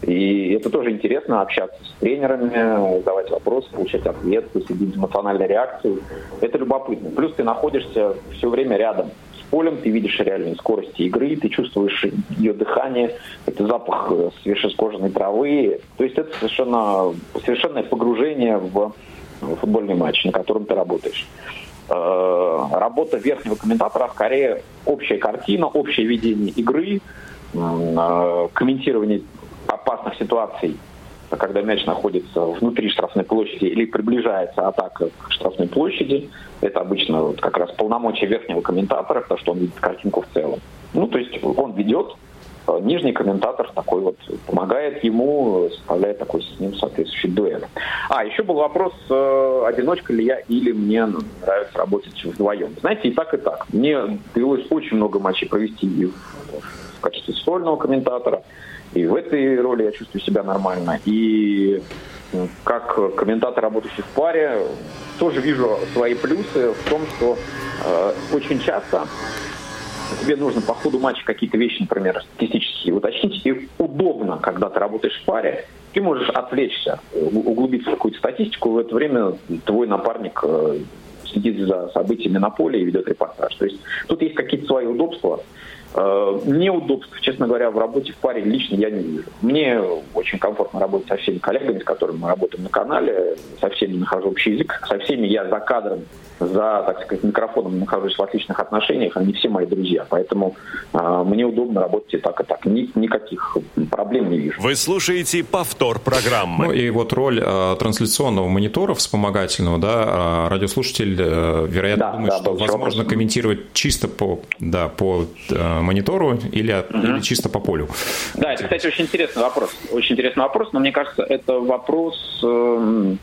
И это тоже интересно, общаться с тренерами, задавать вопросы, получать ответы, следить за эмоциональной реакцией. Это любопытно. Плюс ты находишься все время рядом с полем, ты видишь реальные скорости игры, ты чувствуешь ее дыхание, это запах свежескоженной травы. То есть это совершенно, совершенное погружение в футбольный матч, на котором ты работаешь. Э, работа верхнего комментатора скорее общая картина, общее видение игры, э, комментирование опасных ситуаций, когда мяч находится внутри штрафной площади или приближается атака к штрафной площади. Это обычно вот как раз полномочия верхнего комментатора, потому что он видит картинку в целом. Ну, то есть он ведет, нижний комментатор такой вот помогает ему, составляет такой с ним соответствующий дуэль. А, еще был вопрос, э, одиночка ли я или мне нравится работать вдвоем. Знаете, и так, и так. Мне довелось очень много матчей провести и в качестве сольного комментатора, и в этой роли я чувствую себя нормально. И как комментатор, работающий в паре, тоже вижу свои плюсы в том, что э, очень часто тебе нужно по ходу матча какие-то вещи, например, статистические уточнить, и удобно, когда ты работаешь в паре, ты можешь отвлечься, углубиться в какую-то статистику, в это время твой напарник э, следит за событиями на поле и ведет репортаж. То есть тут есть какие-то свои удобства. Э, неудобств, честно говоря, в работе в паре лично я не вижу. Мне очень комфортно работать со всеми коллегами, с которыми мы работаем на канале, со всеми нахожу общий язык, со всеми я за кадром за, так сказать, микрофоном нахожусь в отличных отношениях, они все мои друзья. Поэтому э, мне удобно работать и так, и так. Ни, никаких проблем не вижу. Вы слушаете повтор программы. Ну и вот роль э, трансляционного монитора вспомогательного, да, радиослушатель, э, вероятно, да, думает, да, что возможно вопрос. комментировать чисто по, да, по э, монитору или, угу. или чисто по полю. Да, это, кстати, очень интересный вопрос. Очень интересный вопрос, но мне кажется, это вопрос... Э,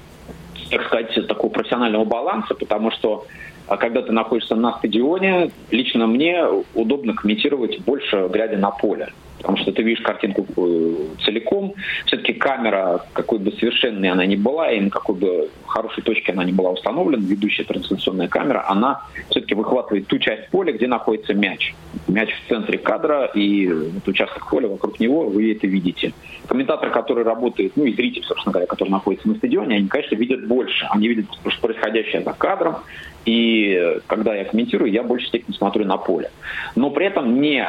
так сказать, такого профессионального баланса, потому что а, когда ты находишься на стадионе, лично мне удобно комментировать больше, глядя на поле. Потому что ты видишь картинку э, целиком. Все-таки камера, какой бы совершенной она ни была, и на какой бы хорошей точке она ни была установлена, ведущая трансляционная камера, она все-таки выхватывает ту часть поля, где находится мяч. Мяч в центре кадра, и вот участок поля вокруг него, вы это видите. Комментатор, который работает, ну и зритель, собственно говоря, который находится на стадионе, они, конечно, видят больше. Они видят происходящее за кадром, и когда я комментирую, я больше степени смотрю на поле. Но при этом не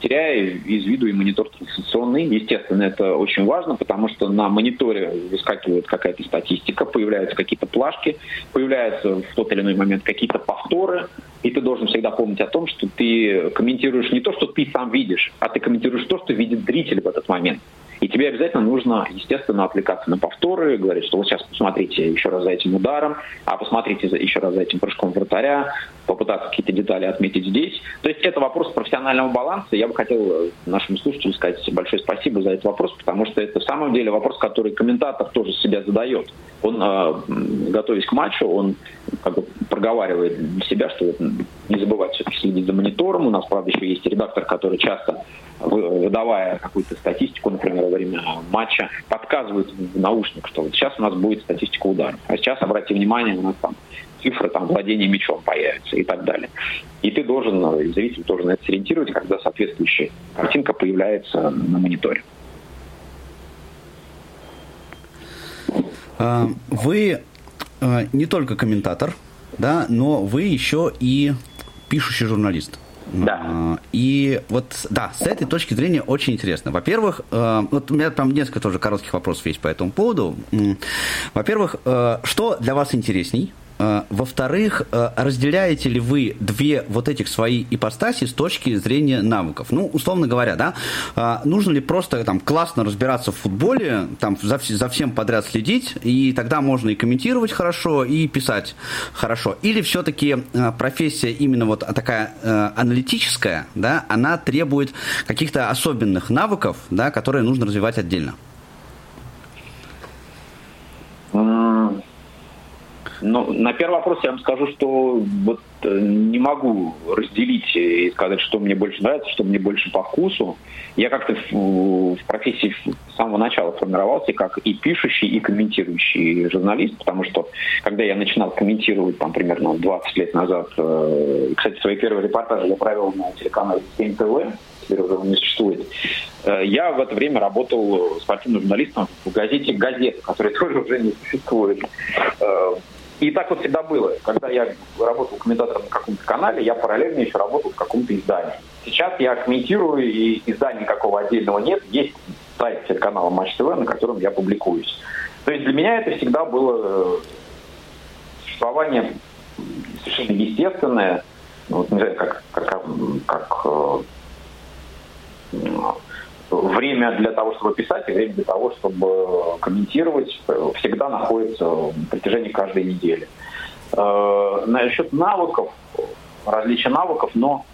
теряя из виду и монитор трансляционный. Естественно, это очень важно, потому что на мониторе выскакивает какая-то статистика, появляются какие-то плашки, появляются в тот или иной момент какие-то повторы, и ты должен всегда помнить о том, что ты комментируешь не то, что ты сам видишь, а ты комментируешь то, что видит зритель в этот момент. И тебе обязательно нужно, естественно, отвлекаться на повторы, говорить, что вот сейчас посмотрите еще раз за этим ударом, а посмотрите еще раз за этим прыжком вратаря, попытаться какие-то детали отметить здесь. То есть это вопрос профессионального баланса. Я бы хотел нашим слушателям сказать большое спасибо за этот вопрос, потому что это в самом деле вопрос, который комментатор тоже себя задает. Он, э, готовясь к матчу, он как бы проговаривает себя, что не забывать все-таки следить за монитором. У нас, правда, еще есть редактор, который часто выдавая какую-то статистику, например, во время матча, подсказывает в наушник, что вот сейчас у нас будет статистика ударов. А сейчас, обратите внимание, у нас там цифры там, владения мячом появятся и так далее. И ты должен, ну, зритель должен это сориентировать, когда соответствующая картинка появляется на мониторе. А, вы а, не только комментатор, да, но вы еще и пишущий журналист. Да. А, и вот, да, с этой точки зрения очень интересно. Во-первых, э, вот у меня там несколько тоже коротких вопросов есть по этому поводу. Во-первых, э, что для вас интересней? Э, во-вторых, э, разделяете ли вы две вот этих свои ипостаси с точки зрения навыков? Ну, условно говоря, да, э, нужно ли просто там классно разбираться в футболе, там за, за всем подряд следить, и тогда можно и комментировать хорошо, и писать хорошо? Или все-таки профессия именно вот такая аналитическая, да, она требует каких-то особенных навыков, да, которые нужно развивать отдельно? Ну, на первый вопрос я вам скажу, что вот э, не могу разделить и сказать, что мне больше нравится, что мне больше по вкусу. Я как-то в, в профессии с самого начала формировался как и пишущий, и комментирующий журналист, потому что когда я начинал комментировать, там, примерно 20 лет назад, э, кстати, свои первые репортажи я провел на телеканале 7 ТВ, теперь уже не существует. Э, я в это время работал спортивным журналистом в газете «Газета», которая тоже уже не существует. И так вот всегда было. Когда я работал комментатором на каком-то канале, я параллельно еще работал в каком-то издании. Сейчас я комментирую, и издания никакого отдельного нет. Есть сайт телеканала Матч ТВ, на котором я публикуюсь. То есть для меня это всегда было э, существование совершенно естественное. Ну, вот, не знаю, как, как э, время для того, чтобы писать, и время для того, чтобы комментировать, всегда находится на протяжении каждой недели. Э, насчет навыков, различия навыков, но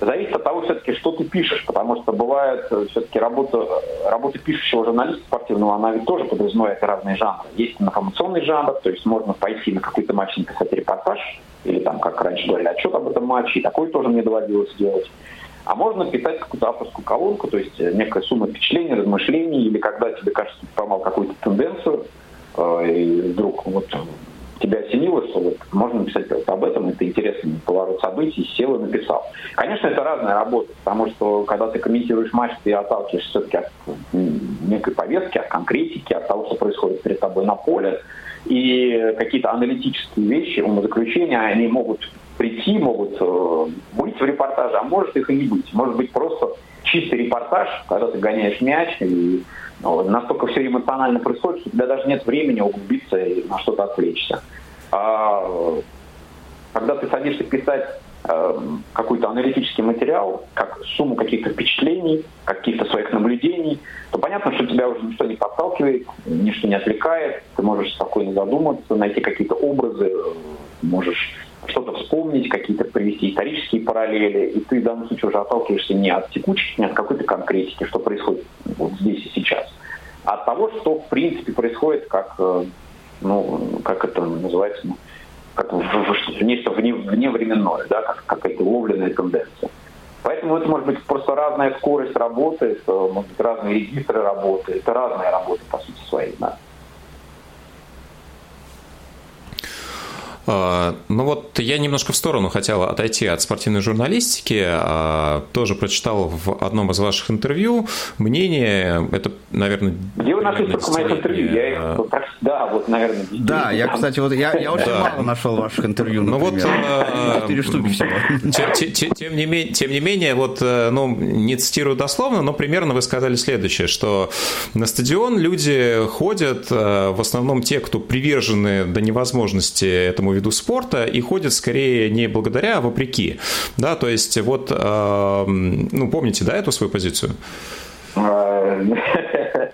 зависит от того, все-таки, что ты пишешь, потому что бывает все-таки работа, работа пишущего журналиста спортивного, она ведь тоже подразумевает разные жанры. Есть информационный жанр, то есть можно пойти на какой-то матч написать репортаж, или там, как раньше говорили, отчет об этом матче, и такой тоже мне доводилось делать. А можно писать какую-то авторскую колонку, то есть э, некая сумма впечатлений, размышлений, или когда тебе кажется, ты поймал какую-то тенденцию, э, и вдруг вот тебя осенило, что вот можно написать вот об этом, это интересный поворот событий, сел и написал. Конечно, это разная работа, потому что когда ты комментируешь матч, ты отталкиваешься все-таки от некой повестки, от конкретики, от того, что происходит перед тобой на поле. И какие-то аналитические вещи, умозаключения, они могут прийти, могут э, быть в репортаже, а может их и не быть. Может быть просто чистый репортаж, когда ты гоняешь мяч, и ну, настолько все эмоционально происходит, что у тебя даже нет времени углубиться и на что-то отвлечься. А когда ты садишься писать э, какой-то аналитический материал, как сумму каких-то впечатлений, каких-то своих наблюдений, то понятно, что тебя уже ничто не подталкивает, ничто не отвлекает, ты можешь спокойно задуматься, найти какие-то образы, можешь что-то вспомнить, какие-то привести исторические параллели, и ты в данном случае уже отталкиваешься не от текучести, не от какой-то конкретики, что происходит вот здесь и сейчас, а от того, что в принципе происходит, как, э, ну, как это называется, ну, как нечто вне, вневременное, да, как какая-то ловленная тенденция. Поэтому это может быть просто разная скорость работы, может быть разные регистры работы, это разная работа по сути своей. Да. Ну вот я немножко в сторону хотел отойти от спортивной журналистики. А, тоже прочитал в одном из ваших интервью мнение, это, наверное... Где вы нашли столько моих интервью? Я их, э, да, вот, наверное. Да, я, кстати, вот я, я очень да. мало нашел ваших интервью, например. Ну вот... Э, Четыре штуки всего. Тем не, менее, тем не менее, вот, э, ну, не цитирую дословно, но примерно вы сказали следующее, что на стадион люди ходят, в основном те, кто привержены до невозможности этому виду спорта и ходят скорее не благодаря, а вопреки. Да, то есть вот, э, ну, помните, да, эту свою позицию? А, (laughs)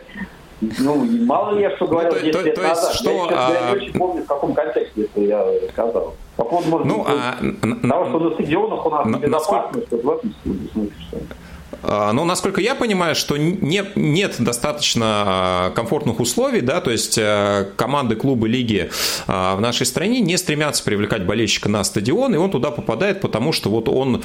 ну, мало ли я что говорил ну, 10 то, лет то назад. Что, я, а... я не очень помню, в каком контексте это я сказал. По поводу, может ну, быть, а... того, что на стадионах у нас на, безопасность, насколько... вот в этом смысле, что а, но, насколько я понимаю, что нет, нет достаточно а, комфортных условий, да, то есть а, команды, клубы, лиги в нашей стране не стремятся привлекать болельщика на стадион, и он туда попадает, потому что вот он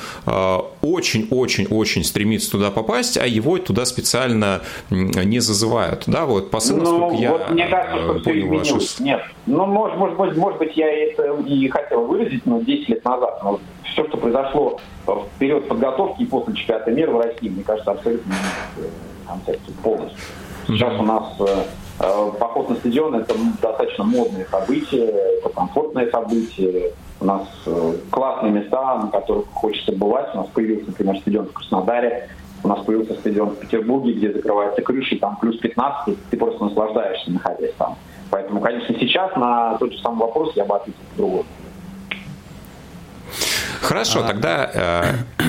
очень-очень-очень стремится туда попасть, а его туда специально не зазывают, да, вот посыл, ну, насколько я вот мне кажется, что понял вашу... Нет, ну, может, может, может, может быть, я это и хотел выразить, но 10 лет назад, но все, что произошло в период подготовки и после чемпионата мира в России, мне кажется, абсолютно концепцию полностью. Сейчас у нас э, э, поход на стадион это достаточно модное событие, это комфортное событие. У нас э, классные места, на которых хочется бывать. У нас появился, например, стадион в Краснодаре, у нас появился стадион в Петербурге, где закрывается крыша, там плюс 15, ты просто наслаждаешься, находясь там. Поэтому, конечно, сейчас на тот же самый вопрос я бы ответил по-другому. Хорошо, а, тогда э,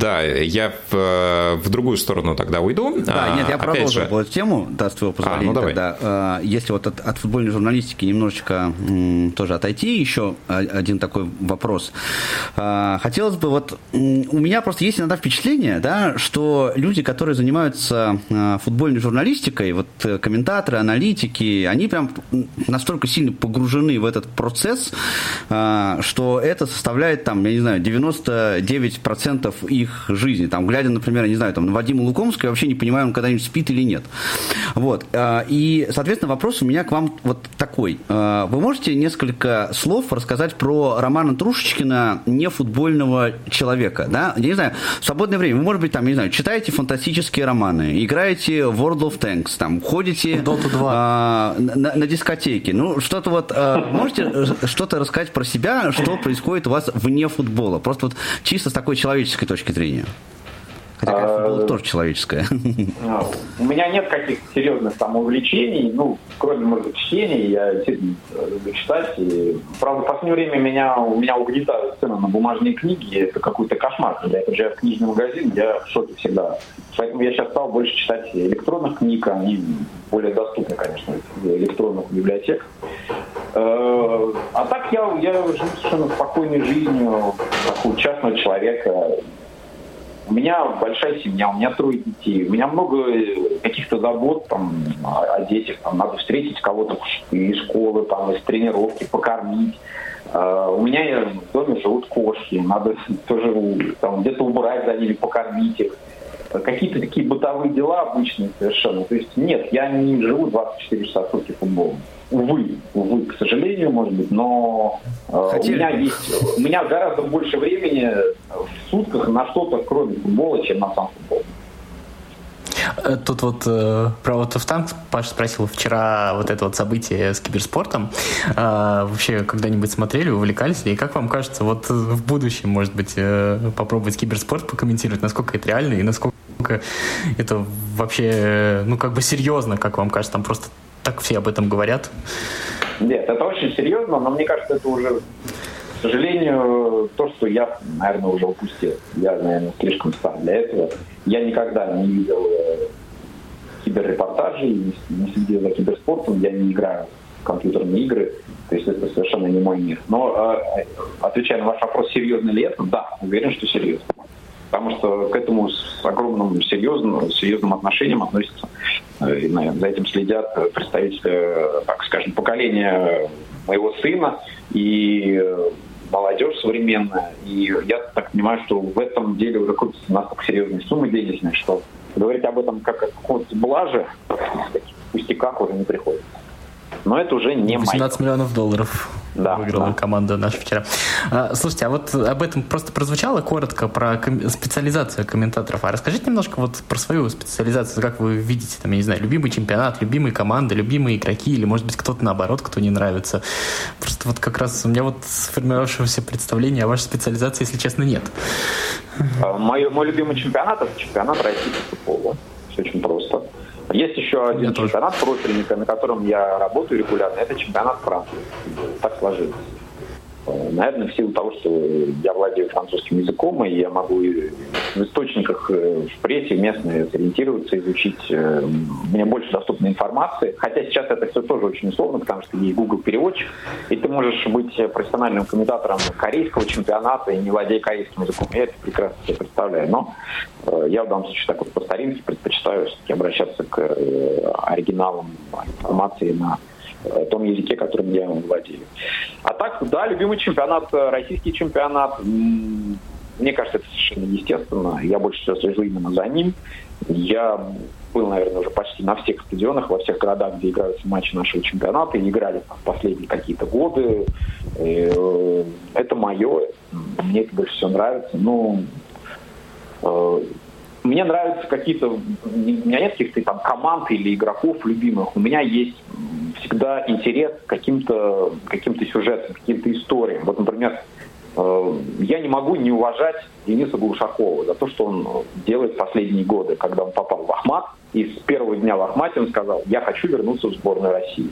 да, я в, в другую сторону тогда уйду. Да, нет, я Опять продолжу же... эту тему, да, с твоего позволения. А, ну, давай. Тогда, э, если вот от, от футбольной журналистики немножечко м, тоже отойти, еще один такой вопрос. Э, хотелось бы вот... У меня просто есть иногда впечатление, да, что люди, которые занимаются э, футбольной журналистикой, вот комментаторы, аналитики, они прям настолько сильно погружены в этот процесс, что это составляет там, я не знаю, 99% их жизни. Там, глядя, например, я не знаю, там, на Вадима Лукомского, я вообще не понимаю, он когда-нибудь спит или нет. Вот. А, и, соответственно, вопрос у меня к вам вот такой. А, вы можете несколько слов рассказать про Романа Трушечкина, не футбольного человека, да? Я не знаю, в свободное время, вы, может быть, там, я не знаю, читаете фантастические романы, играете в World of Tanks, там, ходите Dota 2. А, на, на дискотеке. Ну, что-то вот, а, можете что-то рассказать про себя, что происходит у вас вне футбола? Просто вот чисто с такой человеческой точки зрения. Хотя а, футбол тоже человеческое. А, у меня нет каких-то серьезных там увлечений, ну, кроме, может быть, чтения, я действительно люблю читать. И, правда, в последнее время меня, у меня угнетают цены на бумажные книги, это какой-то кошмар. Когда я приезжаю в книжный магазин, я в шоке всегда. Поэтому я сейчас стал больше читать электронных книг, они более доступны, конечно, в электронных библиотеках. Э, а так я, я живу совершенно спокойной жизнью такого частного человека. У меня большая семья, у меня трое детей, у меня много каких-то забот там, о детях. Там, надо встретить кого-то из школы, там, из тренировки, покормить. Uh, у меня в доме живут кошки, надо (laughs) тоже там, где-то убрать за ними, покормить их. Какие-то такие бытовые дела обычные совершенно. То есть нет, я не живу 24 часа в сутки футболом. Увы, увы, к сожалению, может быть, но э, у меня есть, у меня гораздо больше времени в сутках на что-то, кроме футбола, чем на сам футбол. Э, тут вот э, про вот в танк Паша спросил вчера вот это вот событие с киберспортом. Э, вообще когда-нибудь смотрели, увлекались ли? И как вам кажется, вот в будущем, может быть, э, попробовать киберспорт покомментировать, насколько это реально и насколько это вообще, ну, как бы серьезно, как вам кажется, там просто так все об этом говорят? Нет, это очень серьезно, но мне кажется, это уже, к сожалению, то, что я, наверное, уже упустил. Я, наверное, слишком стар для этого. Я никогда не видел э, киберрепортажей, не, следил за киберспортом, я не играю в компьютерные игры, то есть это совершенно не мой мир. Но, э, отвечая на ваш вопрос, серьезно ли это, да, уверен, что серьезно потому что к этому с огромным серьезным, серьезным отношением относятся, э, и, наверное, за этим следят представители, так скажем, поколения моего сына, и э, молодежь современная. И я так понимаю, что в этом деле уже крутятся настолько серьезные суммы денежные, что говорить об этом как о каком-то блаже, пустяках уже не приходится. Но это уже не 18 мое. миллионов долларов Да, выиграла да. команда наша вчера. А, слушайте, а вот об этом просто прозвучало коротко про ком- специализацию комментаторов. А расскажите немножко вот про свою специализацию, как вы видите, там, я не знаю, любимый чемпионат, любимые команды, любимые игроки, или, может быть, кто-то наоборот, кто не нравится. Просто вот как раз у меня вот сформировавшегося представления о вашей специализации, если честно, нет. А, Мой, мой любимый чемпионат – это чемпионат России по футболу. Все очень просто. Есть еще один Я тоже. чемпионат профильный, на котором я работаю регулярно. Это чемпионат Франции. Так сложилось. Наверное, в силу того, что я владею французским языком, и я могу в источниках э, в прессе местной сориентироваться, изучить. э, Мне больше доступна информации. Хотя сейчас это все тоже очень условно, потому что есть Google переводчик, и ты можешь быть профессиональным комментатором корейского чемпионата и не владея корейским языком. Я это прекрасно себе представляю. Но э, я в данном случае так вот по старинке предпочитаю обращаться к оригиналам информации на том языке, которым я владею. А так, да, любимый чемпионат, э, российский чемпионат. Мне кажется, это совершенно естественно. Я больше всего слежу именно за ним. Я был, наверное, уже почти на всех стадионах, во всех городах, где играются матчи нашего чемпионата, и играли в последние какие-то годы. Э, Это мое, мне это больше всего нравится. Ну, э, мне нравятся какие-то, у меня нет каких-то там команд или игроков любимых, у меня есть всегда интерес к каким-то каким сюжетам, каким-то историям. Вот, например, э, я не могу не уважать Дениса Глушакова за то, что он делает последние годы, когда он попал в Ахмат, и с первого дня в Ахмате он сказал, я хочу вернуться в сборную России.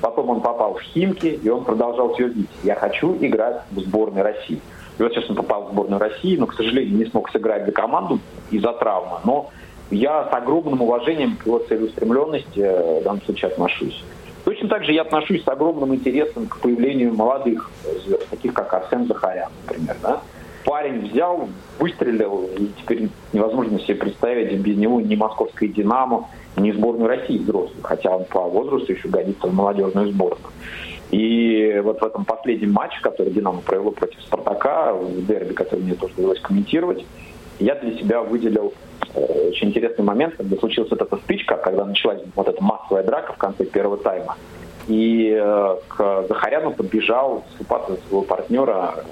Потом он попал в Химки, и он продолжал твердить, я хочу играть в сборной России. И вот сейчас он попал в сборную России, но, к сожалению, не смог сыграть за команду из-за травмы. Но я с огромным уважением к его целеустремленности э, в данном случае отношусь. Точно так же я отношусь с огромным интересом к появлению молодых звезд, таких как Арсен Захарян, например. Да? Парень взял, выстрелил, и теперь невозможно себе представить без него ни московское «Динамо», ни сборную России взрослых, хотя он по возрасту еще годится в молодежную сборную. И вот в этом последнем матче, который «Динамо» провело против «Спартака», в дерби, который мне тоже довелось комментировать, я для себя выделил э, очень интересный момент, когда случилась вот эта стычка, когда началась вот эта массовая драка в конце первого тайма. И э, к Захаряну подбежал вступаться своего партнера э,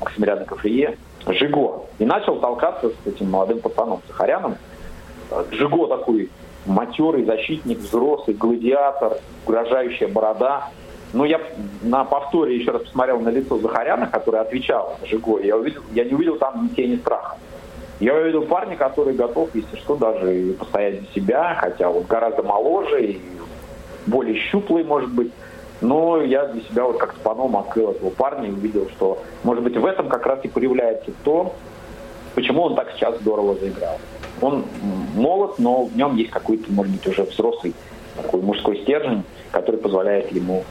Максимилиана Кафрие Жиго. И начал толкаться с этим молодым пацаном Захаряном. Жиго такой матерый защитник, взрослый, гладиатор, угрожающая борода. Но я на повторе еще раз посмотрел на лицо Захаряна, который отвечал Жиго. Я, увидел, я не увидел там ни тени страха. Я увидел парня, который готов, если что, даже и постоять за себя, хотя он гораздо моложе и более щуплый, может быть. Но я для себя вот как-то по-новому открыл этого парня и увидел, что, может быть, в этом как раз и проявляется то, почему он так сейчас здорово заиграл. Он молод, но в нем есть какой-то, может быть, уже взрослый такой мужской стержень, который позволяет ему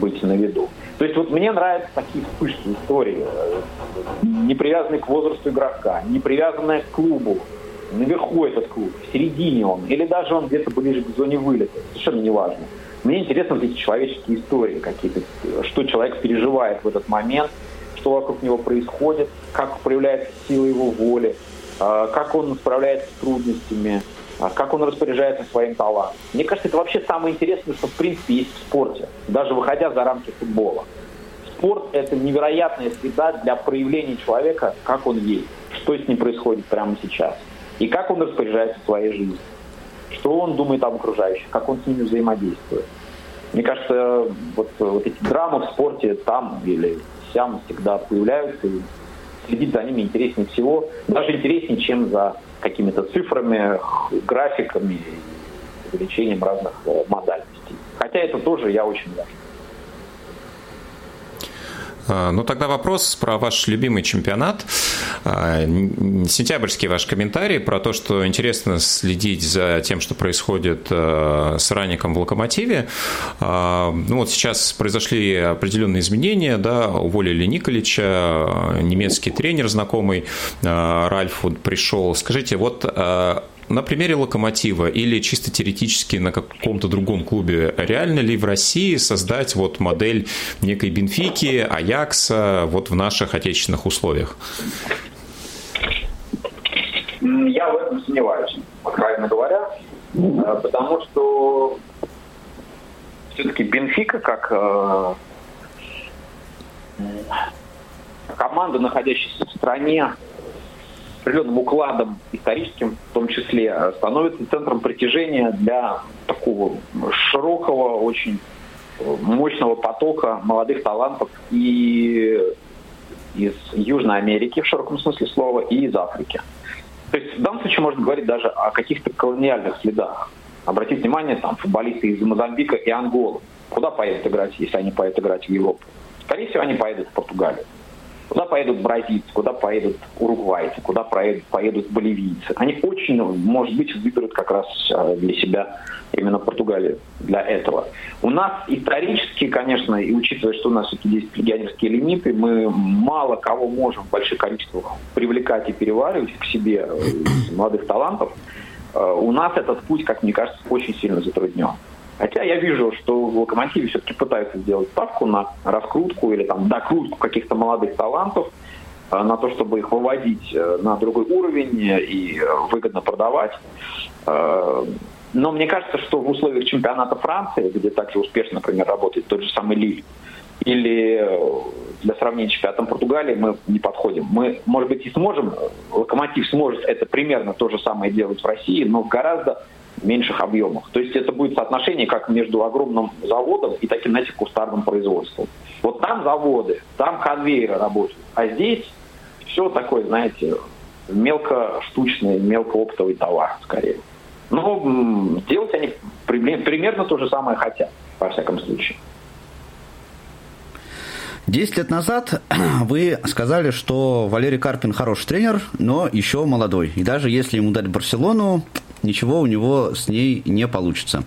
быть на виду. То есть вот мне нравятся такие вспышки истории, э, не привязанные к возрасту игрока, не привязанные к клубу. Наверху этот клуб, в середине он, или даже он где-то ближе к зоне вылета, совершенно неважно. Мне интересны вот эти человеческие истории какие-то, что человек переживает в этот момент, что вокруг него происходит, как проявляется сила его воли, э, как он справляется с трудностями, как он распоряжается своим талантом. Мне кажется, это вообще самое интересное, что в принципе есть в спорте, даже выходя за рамки футбола. Спорт – это невероятная среда для проявления человека, как он есть, что с ним происходит прямо сейчас, и как он распоряжается своей жизнью, что он думает об окружающих, как он с ними взаимодействует. Мне кажется, вот, вот эти драмы в спорте там или сям всегда появляются, и следить за ними интереснее всего, даже интереснее, чем за какими-то цифрами, графиками увеличением разных э, модальностей. Хотя это тоже я очень важно. Ну, тогда вопрос про ваш любимый чемпионат. Сентябрьский ваш комментарий про то, что интересно следить за тем, что происходит с Ранником в «Локомотиве». Ну, вот сейчас произошли определенные изменения, да, уволили Николича, немецкий тренер знакомый Ральф пришел. Скажите, вот на примере «Локомотива» или чисто теоретически на каком-то другом клубе, реально ли в России создать вот модель некой Бенфики, Аякса вот в наших отечественных условиях? Я в этом сомневаюсь, откровенно говоря, э, потому что все-таки Бенфика как э, команда, находящаяся в стране, определенным укладом историческим, в том числе, э, становится центром притяжения для такого широкого, очень э, мощного потока молодых талантов и из Южной Америки, в широком смысле слова, и из Африки. То есть в данном случае можно говорить даже о каких-то колониальных следах. Обратите внимание, там футболисты из Мозамбика и Анголы. Куда поедут играть, если они поедут играть в Европу? Скорее всего, они поедут в Португалию. Куда поедут бразильцы, куда поедут уругвайцы, куда поедут, поедут боливийцы. Они очень, может быть, выберут как раз а, для себя именно Португалию для этого. У нас исторически, конечно, и учитывая, что у нас все-таки есть легионерские лимиты, мы мало кого можем в больших количествах привлекать и переваривать к себе э, молодых талантов. Э, у нас этот путь, как мне кажется, очень сильно затруднен. Хотя я вижу, что в «Локомотиве» все-таки пытаются сделать ставку на раскрутку или там докрутку каких-то молодых талантов, э, на то, чтобы их выводить э, на другой уровень и э, выгодно продавать. Но мне кажется, что в условиях чемпионата Франции, где также успешно, например, работает тот же самый Лиль, или для сравнения с чемпионатом Португалии мы не подходим. Мы, может быть, и сможем, Локомотив сможет это примерно то же самое делать в России, но в гораздо меньших объемах. То есть это будет соотношение как между огромным заводом и таким, знаете, кустарным производством. Вот там заводы, там конвейеры работают, а здесь все такое, знаете, мелко-штучный, мелко-оптовый товар, скорее. Но делать они примерно то же самое хотят, во всяком случае. Десять лет назад (clears throat) вы сказали, что Валерий Карпин хороший тренер, но еще молодой. И даже если ему дать Барселону, ничего у него с ней не получится.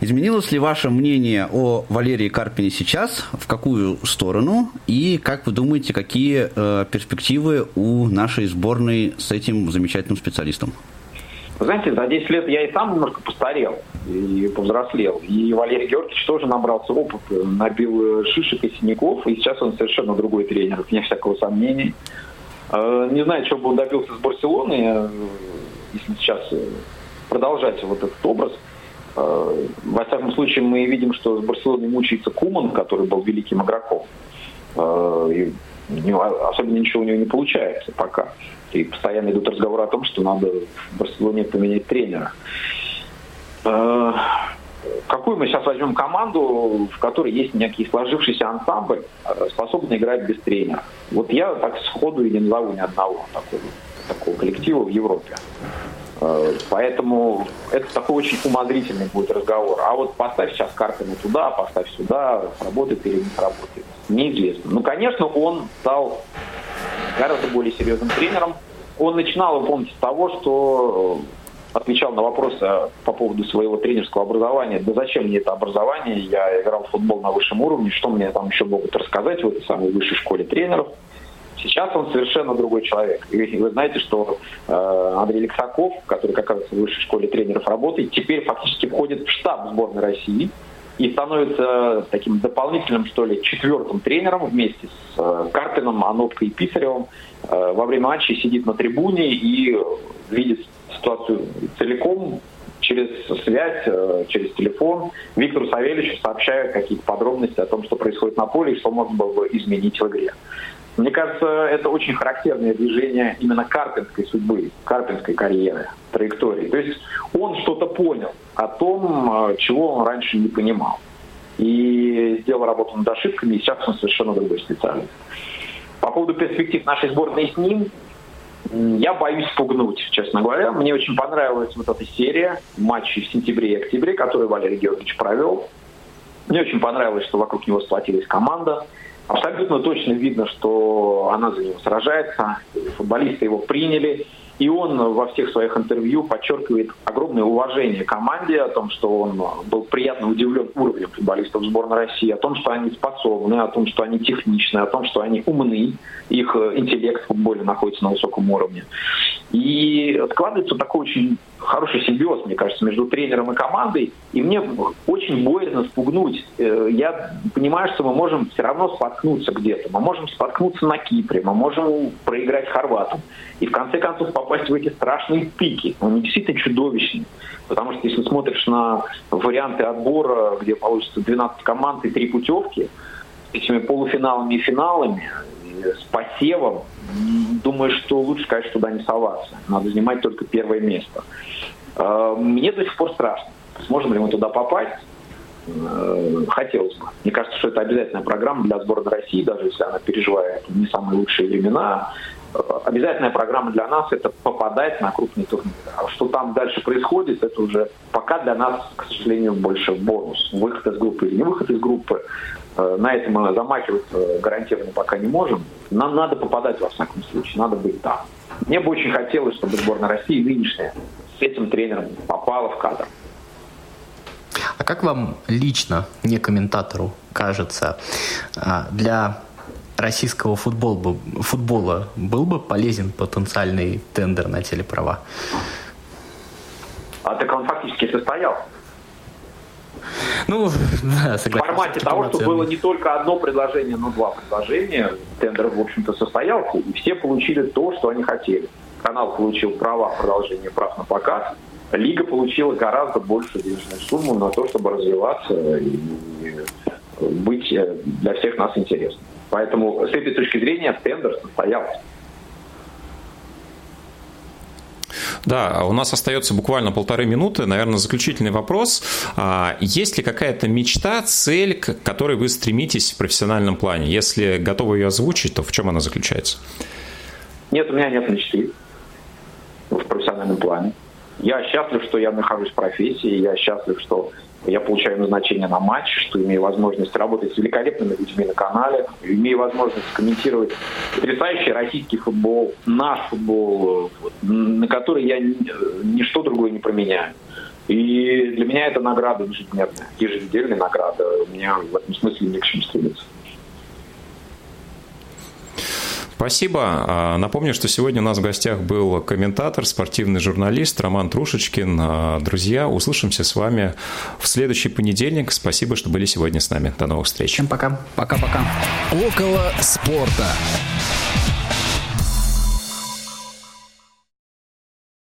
Изменилось ли ваше мнение о Валерии Карпине сейчас? В какую сторону? И как вы думаете, какие э, перспективы у нашей сборной с этим замечательным специалистом? Вы знаете, за 10 лет я и сам немножко постарел и повзрослел. И Валерий Георгиевич тоже набрался опыта, набил шишек и синяков, и сейчас он совершенно другой тренер, вне всякого сомнения. Э, не знаю, чего бы он добился с Барселоны, э, если сейчас продолжать вот этот образ. Э, во всяком случае, мы видим, что с Барселоной мучается Куман, который был великим игроком. Э, и особенно ничего у него не получается пока. И постоянно идут разговоры о том, что надо в Барселоне поменять тренера. Э, какую мы сейчас возьмем команду, в которой есть некий сложившийся ансамбль, способный играть без тренера? Вот я так сходу и не назову ни одного такого, такого коллектива в Европе. Э, поэтому это такой очень умозрительный будет разговор. А вот поставь сейчас Карпина туда, поставь сюда, сработает или не сработает. Неизвестно. Ну, конечно, он стал гораздо более серьезным тренером. Он начинал, вы помните, с того, что отвечал на вопросы по поводу своего тренерского образования. Да зачем мне это образование? Я играл в футбол на высшем уровне. Что мне там еще могут рассказать в этой самой высшей школе тренеров? Сейчас он совершенно другой человек. И вы знаете, что э, Андрей Лексаков, который как раз в высшей школе тренеров работает, теперь фактически входит в штаб сборной России и становится таким дополнительным, что ли, четвертым тренером вместе с э, Карпином, Анопкой и Писаревым. Э, во время матча сидит на трибуне и видит ситуацию целиком, через связь, э, через телефон Виктору Савельевичу сообщают какие-то подробности о том, что происходит на поле и что можно было бы изменить в игре. Мне кажется, это очень характерное движение именно карпинской судьбы, карпинской карьеры, траектории. То есть он что-то понял о том, э, чего он раньше не понимал. И сделал работу над ошибками, и сейчас он совершенно другой специалист. По поводу перспектив нашей сборной с ним, я боюсь спугнуть, честно говоря. Мне очень понравилась вот эта серия матчей в сентябре и октябре, которую Валерий Георгиевич провел. Мне очень понравилось, что вокруг него сплотилась команда. Абсолютно точно видно, что она за него сражается, футболисты его приняли, и он во всех своих интервью подчеркивает огромное уважение команде, о том, что он был приятно удивлен уровнем футболистов сборной России, о том, что они способны, о том, что они техничны, о том, что они умны, их интеллект в футболе находится на высоком уровне. И складывается такой очень хороший симбиоз, мне кажется, между тренером и командой. И мне очень боязно спугнуть. Э, я понимаю, что мы можем все равно споткнуться где-то. Мы можем споткнуться на Кипре, мы можем проиграть хорватам. И в конце концов попасть в эти страшные пики. Они действительно чудовищные. Потому что если смотришь на варианты отбора, где получится 12 команд и 3 путевки, с этими полуфиналами и финалами, с посевом, думаю, что лучше, конечно, туда не соваться. Надо занимать только первое место. Э, мне до сих пор страшно. Сможем ли мы туда попасть? Э, хотелось бы. Мне кажется, что это обязательная программа для сборной России, даже если она переживает не самые лучшие времена. Э, обязательная программа для нас – это попадать на крупный турнир. А что там дальше происходит, это уже пока для нас, к сожалению, больше бонус. Выход из группы или не выход из группы. Э, на этом мы замахиваться гарантированно пока не можем. Нам надо попадать во всяком случае, надо быть там. Мне бы очень хотелось, чтобы сборная России нынешняя с этим тренером попала в кадр. А как вам лично, не комментатору, кажется, а, для российского футбола, футбола был бы полезен потенциальный тендер на телеправа? А так он фактически состоялся. Ну, (laughs) да, В формате того, что было не только одно предложение, но два предложения, тендер, в общем-то, состоялся, и все получили то, что они хотели. Канал получил права продолжения прав на показ, Лига получила гораздо большую денежную сумму на то, чтобы развиваться и быть э, для всех нас интересным. Поэтому с этой точки зрения тендер состоялся. Да, а у нас остается буквально полторы минуты. Наверное, заключительный вопрос. А, есть ли какая-то мечта, цель, к которой вы стремитесь в профессиональном плане? Если готовы ее озвучить, то в чем она заключается? Нет, у меня нет мечты в профессиональном плане. Я счастлив, что я нахожусь в профессии, я счастлив, что я получаю назначение на матч, что имею возможность работать с великолепными людьми на канале, имею возможность комментировать потрясающий российский футбол, наш футбол, на который я ничто другое не променяю. И для меня это награда ежедневная, еженедельная награда. У меня в этом смысле не к чему стремиться. Спасибо. А, напомню, что сегодня у нас в гостях был комментатор, спортивный журналист Роман Трушечкин. А, друзья, услышимся с вами в следующий понедельник. Спасибо, что были сегодня с нами. До новых встреч. Всем пока. Пока-пока. Около спорта.